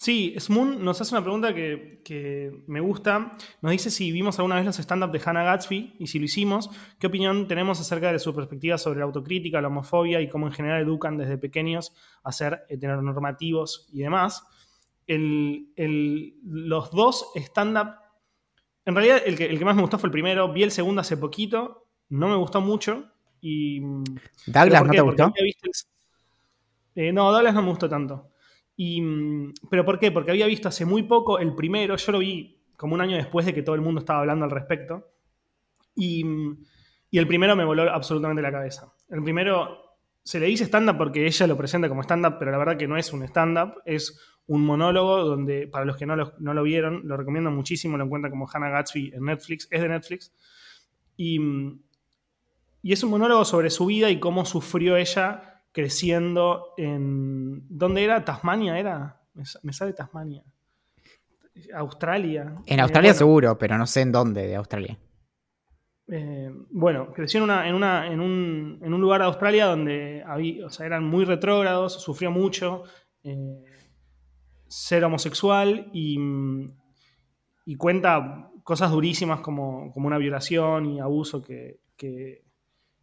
[SPEAKER 1] Sí, Smoon nos hace una pregunta que, que me gusta. Nos dice si vimos alguna vez los stand-up de Hannah Gatsby y si lo hicimos, ¿qué opinión tenemos acerca de su perspectiva sobre la autocrítica, la homofobia y cómo en general educan desde pequeños a ser heteronormativos y demás? El- el- los dos stand-up, en realidad el que, el que más me gustó fue el primero, vi el segundo hace poquito, no me gustó mucho y...
[SPEAKER 2] Douglas,
[SPEAKER 1] ¿Pero por
[SPEAKER 2] ¿no te gustó?
[SPEAKER 1] Eh, no, Douglas no me gustó tanto. Y, mm, ¿Pero por qué? Porque había visto hace muy poco el primero, yo lo vi como un año después de que todo el mundo estaba hablando al respecto. Y, mm, y el primero me voló absolutamente la cabeza. El primero se le dice stand-up porque ella lo presenta como stand-up, pero la verdad que no es un stand-up, es un monólogo donde, para los que no lo, no lo vieron, lo recomiendo muchísimo, lo encuentran como Hannah Gatsby en Netflix, es de Netflix. Y, y es un monólogo sobre su vida y cómo sufrió ella creciendo en. ¿Dónde era? ¿Tasmania era? Me, sa- me sale Tasmania. Australia.
[SPEAKER 2] En
[SPEAKER 1] Eh,
[SPEAKER 2] Australia
[SPEAKER 1] bueno,
[SPEAKER 2] seguro, pero no sé en dónde de Australia.
[SPEAKER 1] eh, bueno, creció en, una, en, una, en, un, en un lugar de Australia donde había, o sea, eran muy retrógrados, sufrió mucho, eh, ser homosexual y, y cuenta cosas durísimas como, como una violación y abuso que, que-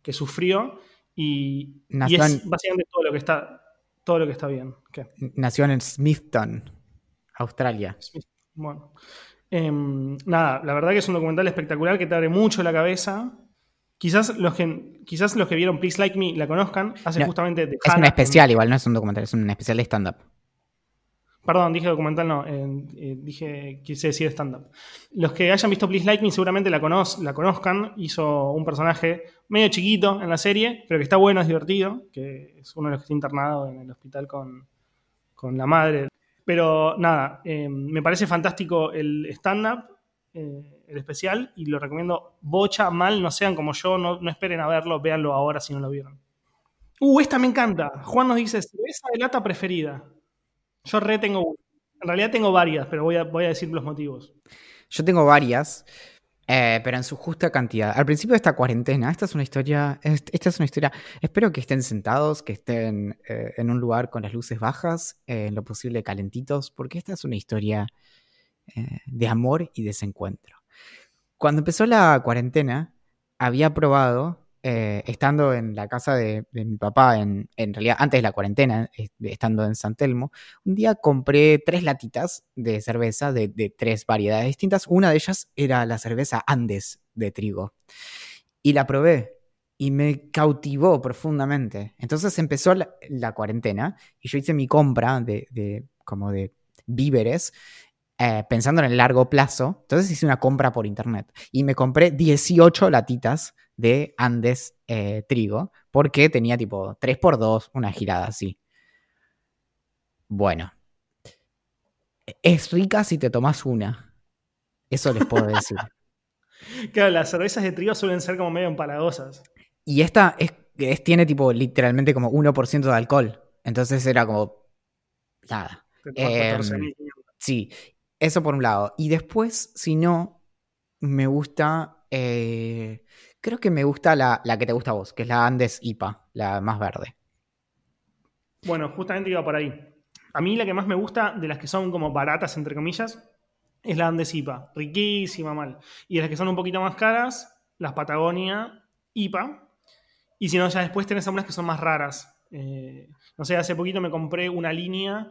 [SPEAKER 1] que sufrió. Y, y es
[SPEAKER 2] en-
[SPEAKER 1] básicamente todo lo que está, todo lo que está bien. ¿Qué?
[SPEAKER 2] Nació en Smithton, Australia.
[SPEAKER 1] Smith. Bueno. Em, nada, la verdad que es un documental espectacular que te abre mucho la cabeza. Quizás los que, quizás los que vieron Please Like Me la conozcan. Hace
[SPEAKER 2] No,
[SPEAKER 1] justamente de
[SPEAKER 2] Es un especial, igual, no es un documental, es un especial de stand-up.
[SPEAKER 1] Perdón, dije documental, no. en- eh, dije, quise decir stand-up. Los que hayan visto Please Like Me seguramente la, conoz- la conozcan. Hizo un personaje medio chiquito en la serie, pero que está bueno, es divertido. Que es uno de los que está internado en el hospital con, con la madre. Pero nada, eh, me parece fantástico el stand-up, eh, el especial, y lo recomiendo bocha, mal, no sean como yo, no, no esperen a verlo, véanlo ahora si no lo vieron. Uh, esta me encanta. Juan nos dice, cerveza de lata preferida. Yo re tengo. En realidad tengo varias, pero voy a, voy a decir los motivos.
[SPEAKER 2] Yo tengo varias, eh, pero en su justa cantidad. Al principio de esta cuarentena, esta es una historia, est- esta es una historia, espero que estén sentados, que estén eh, en un lugar con las luces bajas, eh, en lo posible calentitos, porque esta es una historia de amor y desencuentro. Cuando empezó la cuarentena, había probado, eh, estando en la casa de, mi papá, en, en realidad antes de la cuarentena, estando en San Telmo, un día compré tres latitas de cerveza de, tres variedades distintas. Una de ellas era la cerveza Andes de trigo. Y la probé y me cautivó profundamente. Entonces empezó la, cuarentena y yo hice mi compra de- como de víveres eh, pensando en el largo plazo. Entonces hice una compra por internet y me compré 18 latitas de Andes eh, trigo porque tenía tipo 3x2, una girada así. Bueno, es rica si te tomas una. Eso les puedo decir.
[SPEAKER 1] Claro, las cervezas de trigo suelen ser como medio empalagosas.
[SPEAKER 2] Y esta es, es- tiene tipo literalmente como 1% de alcohol. Entonces era como... Nada. Em,
[SPEAKER 1] 14.000.
[SPEAKER 2] Sí, eso por un lado. Y después, si no, me gusta... eh, creo que me gusta la, la que te gusta a vos, que es la Andes IPA, la más verde.
[SPEAKER 1] Bueno, justamente iba por ahí. A mí la que más me gusta de las que son como baratas, entre comillas, es la Andes IPA. Riquísima, mal. Y de las que son un poquito más caras, las Patagonia IPA. Y si no, ya después tenés algunas que son más raras. Eh, no sé, hace poquito me compré una línea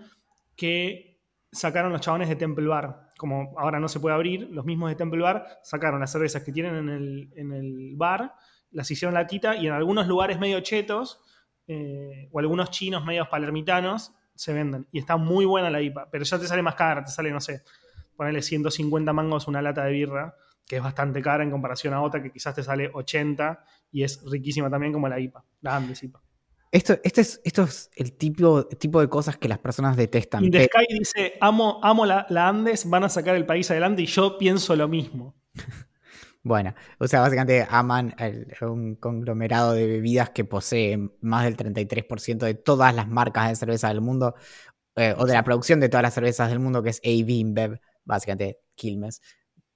[SPEAKER 1] que sacaron los chabones de Temple Bar. Como ahora no se puede abrir, los mismos de Temple Bar sacaron las cervezas que tienen en el, en el bar, las hicieron latita y en algunos lugares medio chetos eh, o algunos chinos medios palermitanos se venden. Y está muy buena la IPA, pero ya te sale más cara, te sale, no sé, ponerle 150 mangos una lata de birra, que es bastante cara en comparación a otra que quizás te sale 80 y es riquísima también como la IPA, la Andes IPA.
[SPEAKER 2] Esto, este es, esto es el tipo, tipo de cosas que las personas detestan.
[SPEAKER 1] The Sky dice, amo, amo la, la Andes, van a sacar el país adelante y yo pienso lo mismo.
[SPEAKER 2] Bueno, o sea, básicamente aman el- un conglomerado de bebidas que posee más del 33% de todas las marcas de cerveza del mundo, eh, o de la producción de todas las cervezas del mundo, que es AB InBev, básicamente Quilmes,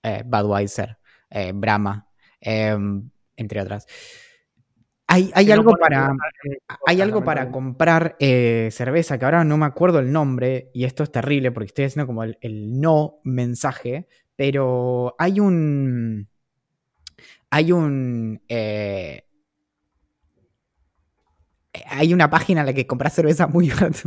[SPEAKER 2] eh, Budweiser, eh, Brahma, eh, entre otras. Hay, hay
[SPEAKER 1] no
[SPEAKER 2] algo para, hay algo para comprar eh, cerveza, que ahora no me acuerdo el nombre, y esto es terrible porque estoy haciendo como el, el no mensaje, pero hay un. Hay un. eh, hay una página en la que compras cerveza muy barata.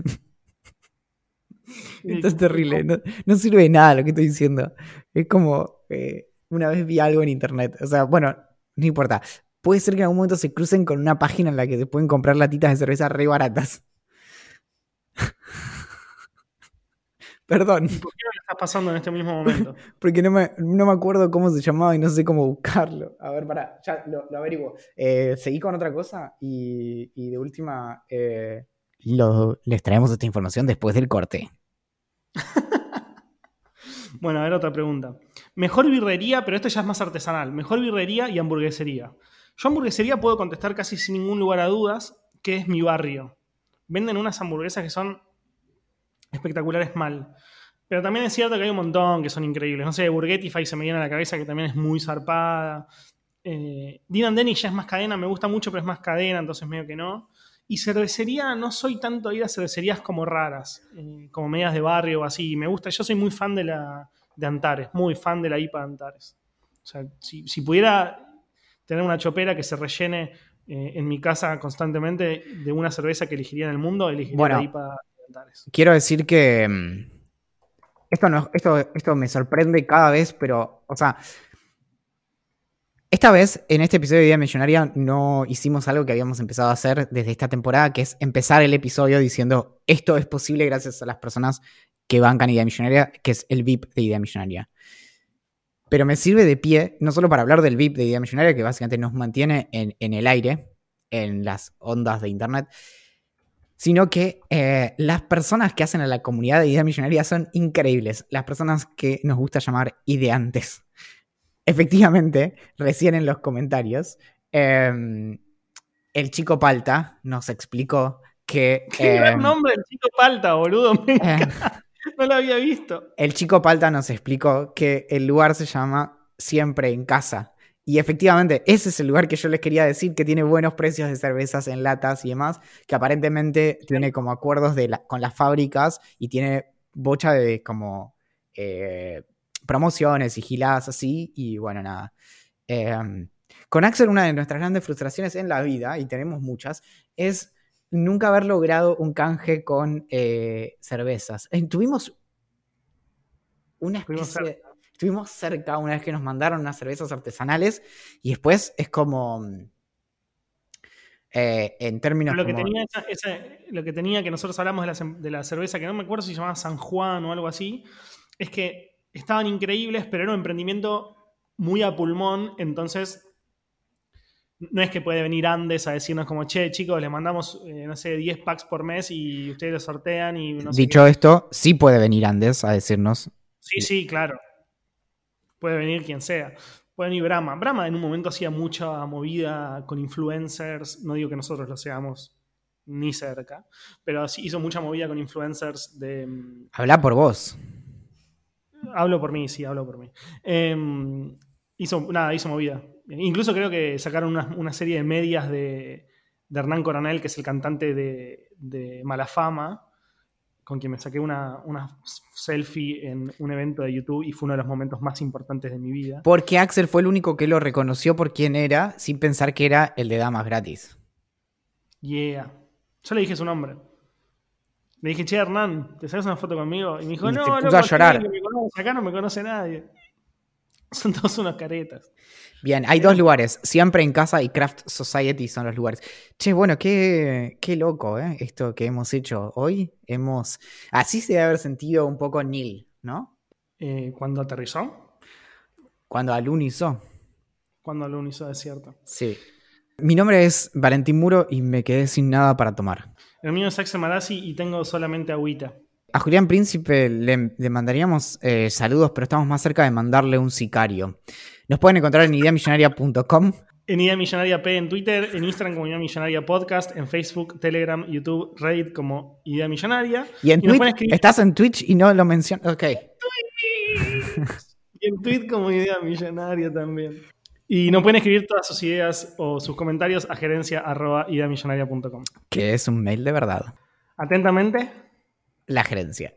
[SPEAKER 2] Esto es terrible. No, no sirve de nada lo que estoy diciendo. Es como. eh, una vez vi algo en internet. O sea, bueno, no importa. Puede ser que en algún momento se crucen con una página en la que se pueden comprar latitas de cerveza re baratas. Perdón,
[SPEAKER 1] ¿Por qué no le estás pasando en este mismo momento?
[SPEAKER 2] porque no me, no me acuerdo cómo se llamaba y no sé cómo buscarlo. A ver, pará, ya lo, lo averiguo. Eh, seguí con otra cosa y, y de última eh, lo- les traemos esta información después del corte.
[SPEAKER 1] Bueno, a ver otra pregunta. Mejor birrería, pero esto ya es más artesanal. Mejor birrería y hamburguesería. Yo hamburguesería puedo contestar casi sin ningún lugar a dudas que es mi barrio. Venden unas hamburguesas que son espectaculares mal. Pero también es cierto que hay un montón que son increíbles. No sé, Burgetify se me viene a la cabeza que también es muy zarpada. Eh, Dean and Denny ya es más cadena, me gusta mucho, pero es más cadena, entonces medio que no. Y cervecería, no soy tanto a ir a cervecerías como raras, eh, como medias de barrio o así. Me gusta, yo soy muy fan de la de Antares, muy fan de la IPA de Antares. O sea, si pudiera tener una chopera que se rellene eh, en mi casa constantemente de una cerveza que elegiría en el mundo, elegiría
[SPEAKER 2] Bueno.
[SPEAKER 1] la IPA de.
[SPEAKER 2] Quiero decir que mm, esto, no, esto, esto me sorprende cada vez, pero, o sea, esta vez en este episodio de Idea Millonaria no hicimos algo que habíamos empezado a hacer desde esta temporada, que es empezar el episodio diciendo esto es posible gracias a las personas que bancan Idea Millonaria, que es el VIP de Idea Millonaria. Pero me sirve de pie, no solo para hablar del VIP de Idea Millonaria, que básicamente nos mantiene en, en el aire, en las ondas de Internet, sino que eh, las personas que hacen a la comunidad de Idea Millonaria son increíbles. Las personas que nos gusta llamar ideantes. Efectivamente, recién en los comentarios, eh, el chico Palta nos explicó que...
[SPEAKER 1] Qué
[SPEAKER 2] eh,
[SPEAKER 1] gran nombre el chico Palta, boludo. me encanta. no lo había visto.
[SPEAKER 2] el chico Palta nos explicó que el lugar se llama Siempre en Casa. Y efectivamente, ese es el lugar que yo les quería decir, que tiene buenos precios de cervezas en latas y demás, que aparentemente tiene como acuerdos de la- con las fábricas y tiene bocha de como eh, promociones y giladas así. Y bueno, nada. Eh, con Axel, una de nuestras grandes frustraciones en la vida, y tenemos muchas, es nunca haber logrado un canje con eh, cervezas. Eh, tuvimos una especie. Estuvimos cerca una vez que nos mandaron unas cervezas artesanales y después es como. mm, eh, en términos.
[SPEAKER 1] Lo que, tenía esa- esa- lo que tenía que nosotros hablamos de la, de la cerveza, que no me acuerdo si se llamaba San Juan o algo así, es que estaban increíbles, pero era un emprendimiento muy a pulmón, entonces no es que puede venir Andes a decirnos como, che, chicos, les mandamos, eh, no sé, 10 packs por mes y ustedes los sortean y no
[SPEAKER 2] Dicho esto, sí puede venir Andes a decirnos.
[SPEAKER 1] Sí, sí, claro. Puede venir quien sea. Puede venir Brahma. Brahma en un momento hacía mucha movida con influencers. No digo que nosotros lo seamos ni cerca, pero sí hizo mucha movida con influencers de. mm,
[SPEAKER 2] Habla por vos.
[SPEAKER 1] Hablo por mí, sí, hablo por mí. Em, hizo, nada, hizo movida. Incluso creo que sacaron una, una serie de medias de, de Hernán Coronel, que es el cantante de, de Malafama, con quien me saqué una, una selfie en un evento de YouTube y fue uno de los momentos más importantes de mi vida.
[SPEAKER 2] Porque Axel fue el único que lo reconoció por quién era, sin pensar que era el de damas gratis.
[SPEAKER 1] Yeah. Yo le dije su nombre. Le dije, che, Hernán, ¿te sacas una foto conmigo? Y me dijo, no, loco,
[SPEAKER 2] a llorar.
[SPEAKER 1] me conoce, acá no me conoce nadie. Son todos unos caretas.
[SPEAKER 2] Bien, hay dos lugares. Siempre en casa y Craft Society son los lugares. Che, bueno, qué, qué loco, ¿eh? Esto que hemos hecho hoy. Hemos. Así se debe haber sentido un poco Neil, ¿no?
[SPEAKER 1] Eh, cuando aterrizó,
[SPEAKER 2] Cuando Alun hizo.
[SPEAKER 1] cuando lo hizo desierto.
[SPEAKER 2] Sí. Mi nombre es Valentín Muro y me quedé sin nada para tomar.
[SPEAKER 1] El mío es Axel Marazzi y tengo solamente agüita.
[SPEAKER 2] A Julián Príncipe le, le mandaríamos eh, saludos, pero estamos más cerca de mandarle un sicario. Nos pueden encontrar en ideamillonaria.com.
[SPEAKER 1] En Idea Millonaria P en Twitter, en Instagram como Idea Millonaria Podcast, en Facebook, Telegram, YouTube, Reddit como Idea Millonaria.
[SPEAKER 2] Y en
[SPEAKER 1] pueden
[SPEAKER 2] Twitch,
[SPEAKER 1] escribir
[SPEAKER 2] estás en Twitch y no lo mencionas. Ok.
[SPEAKER 1] y en tweet como Idea Millonaria también. Y nos pueden escribir todas sus ideas o sus comentarios a gerencia.ideamillonaria.com.
[SPEAKER 2] Que es un mail de verdad.
[SPEAKER 1] Atentamente.
[SPEAKER 2] La gerencia.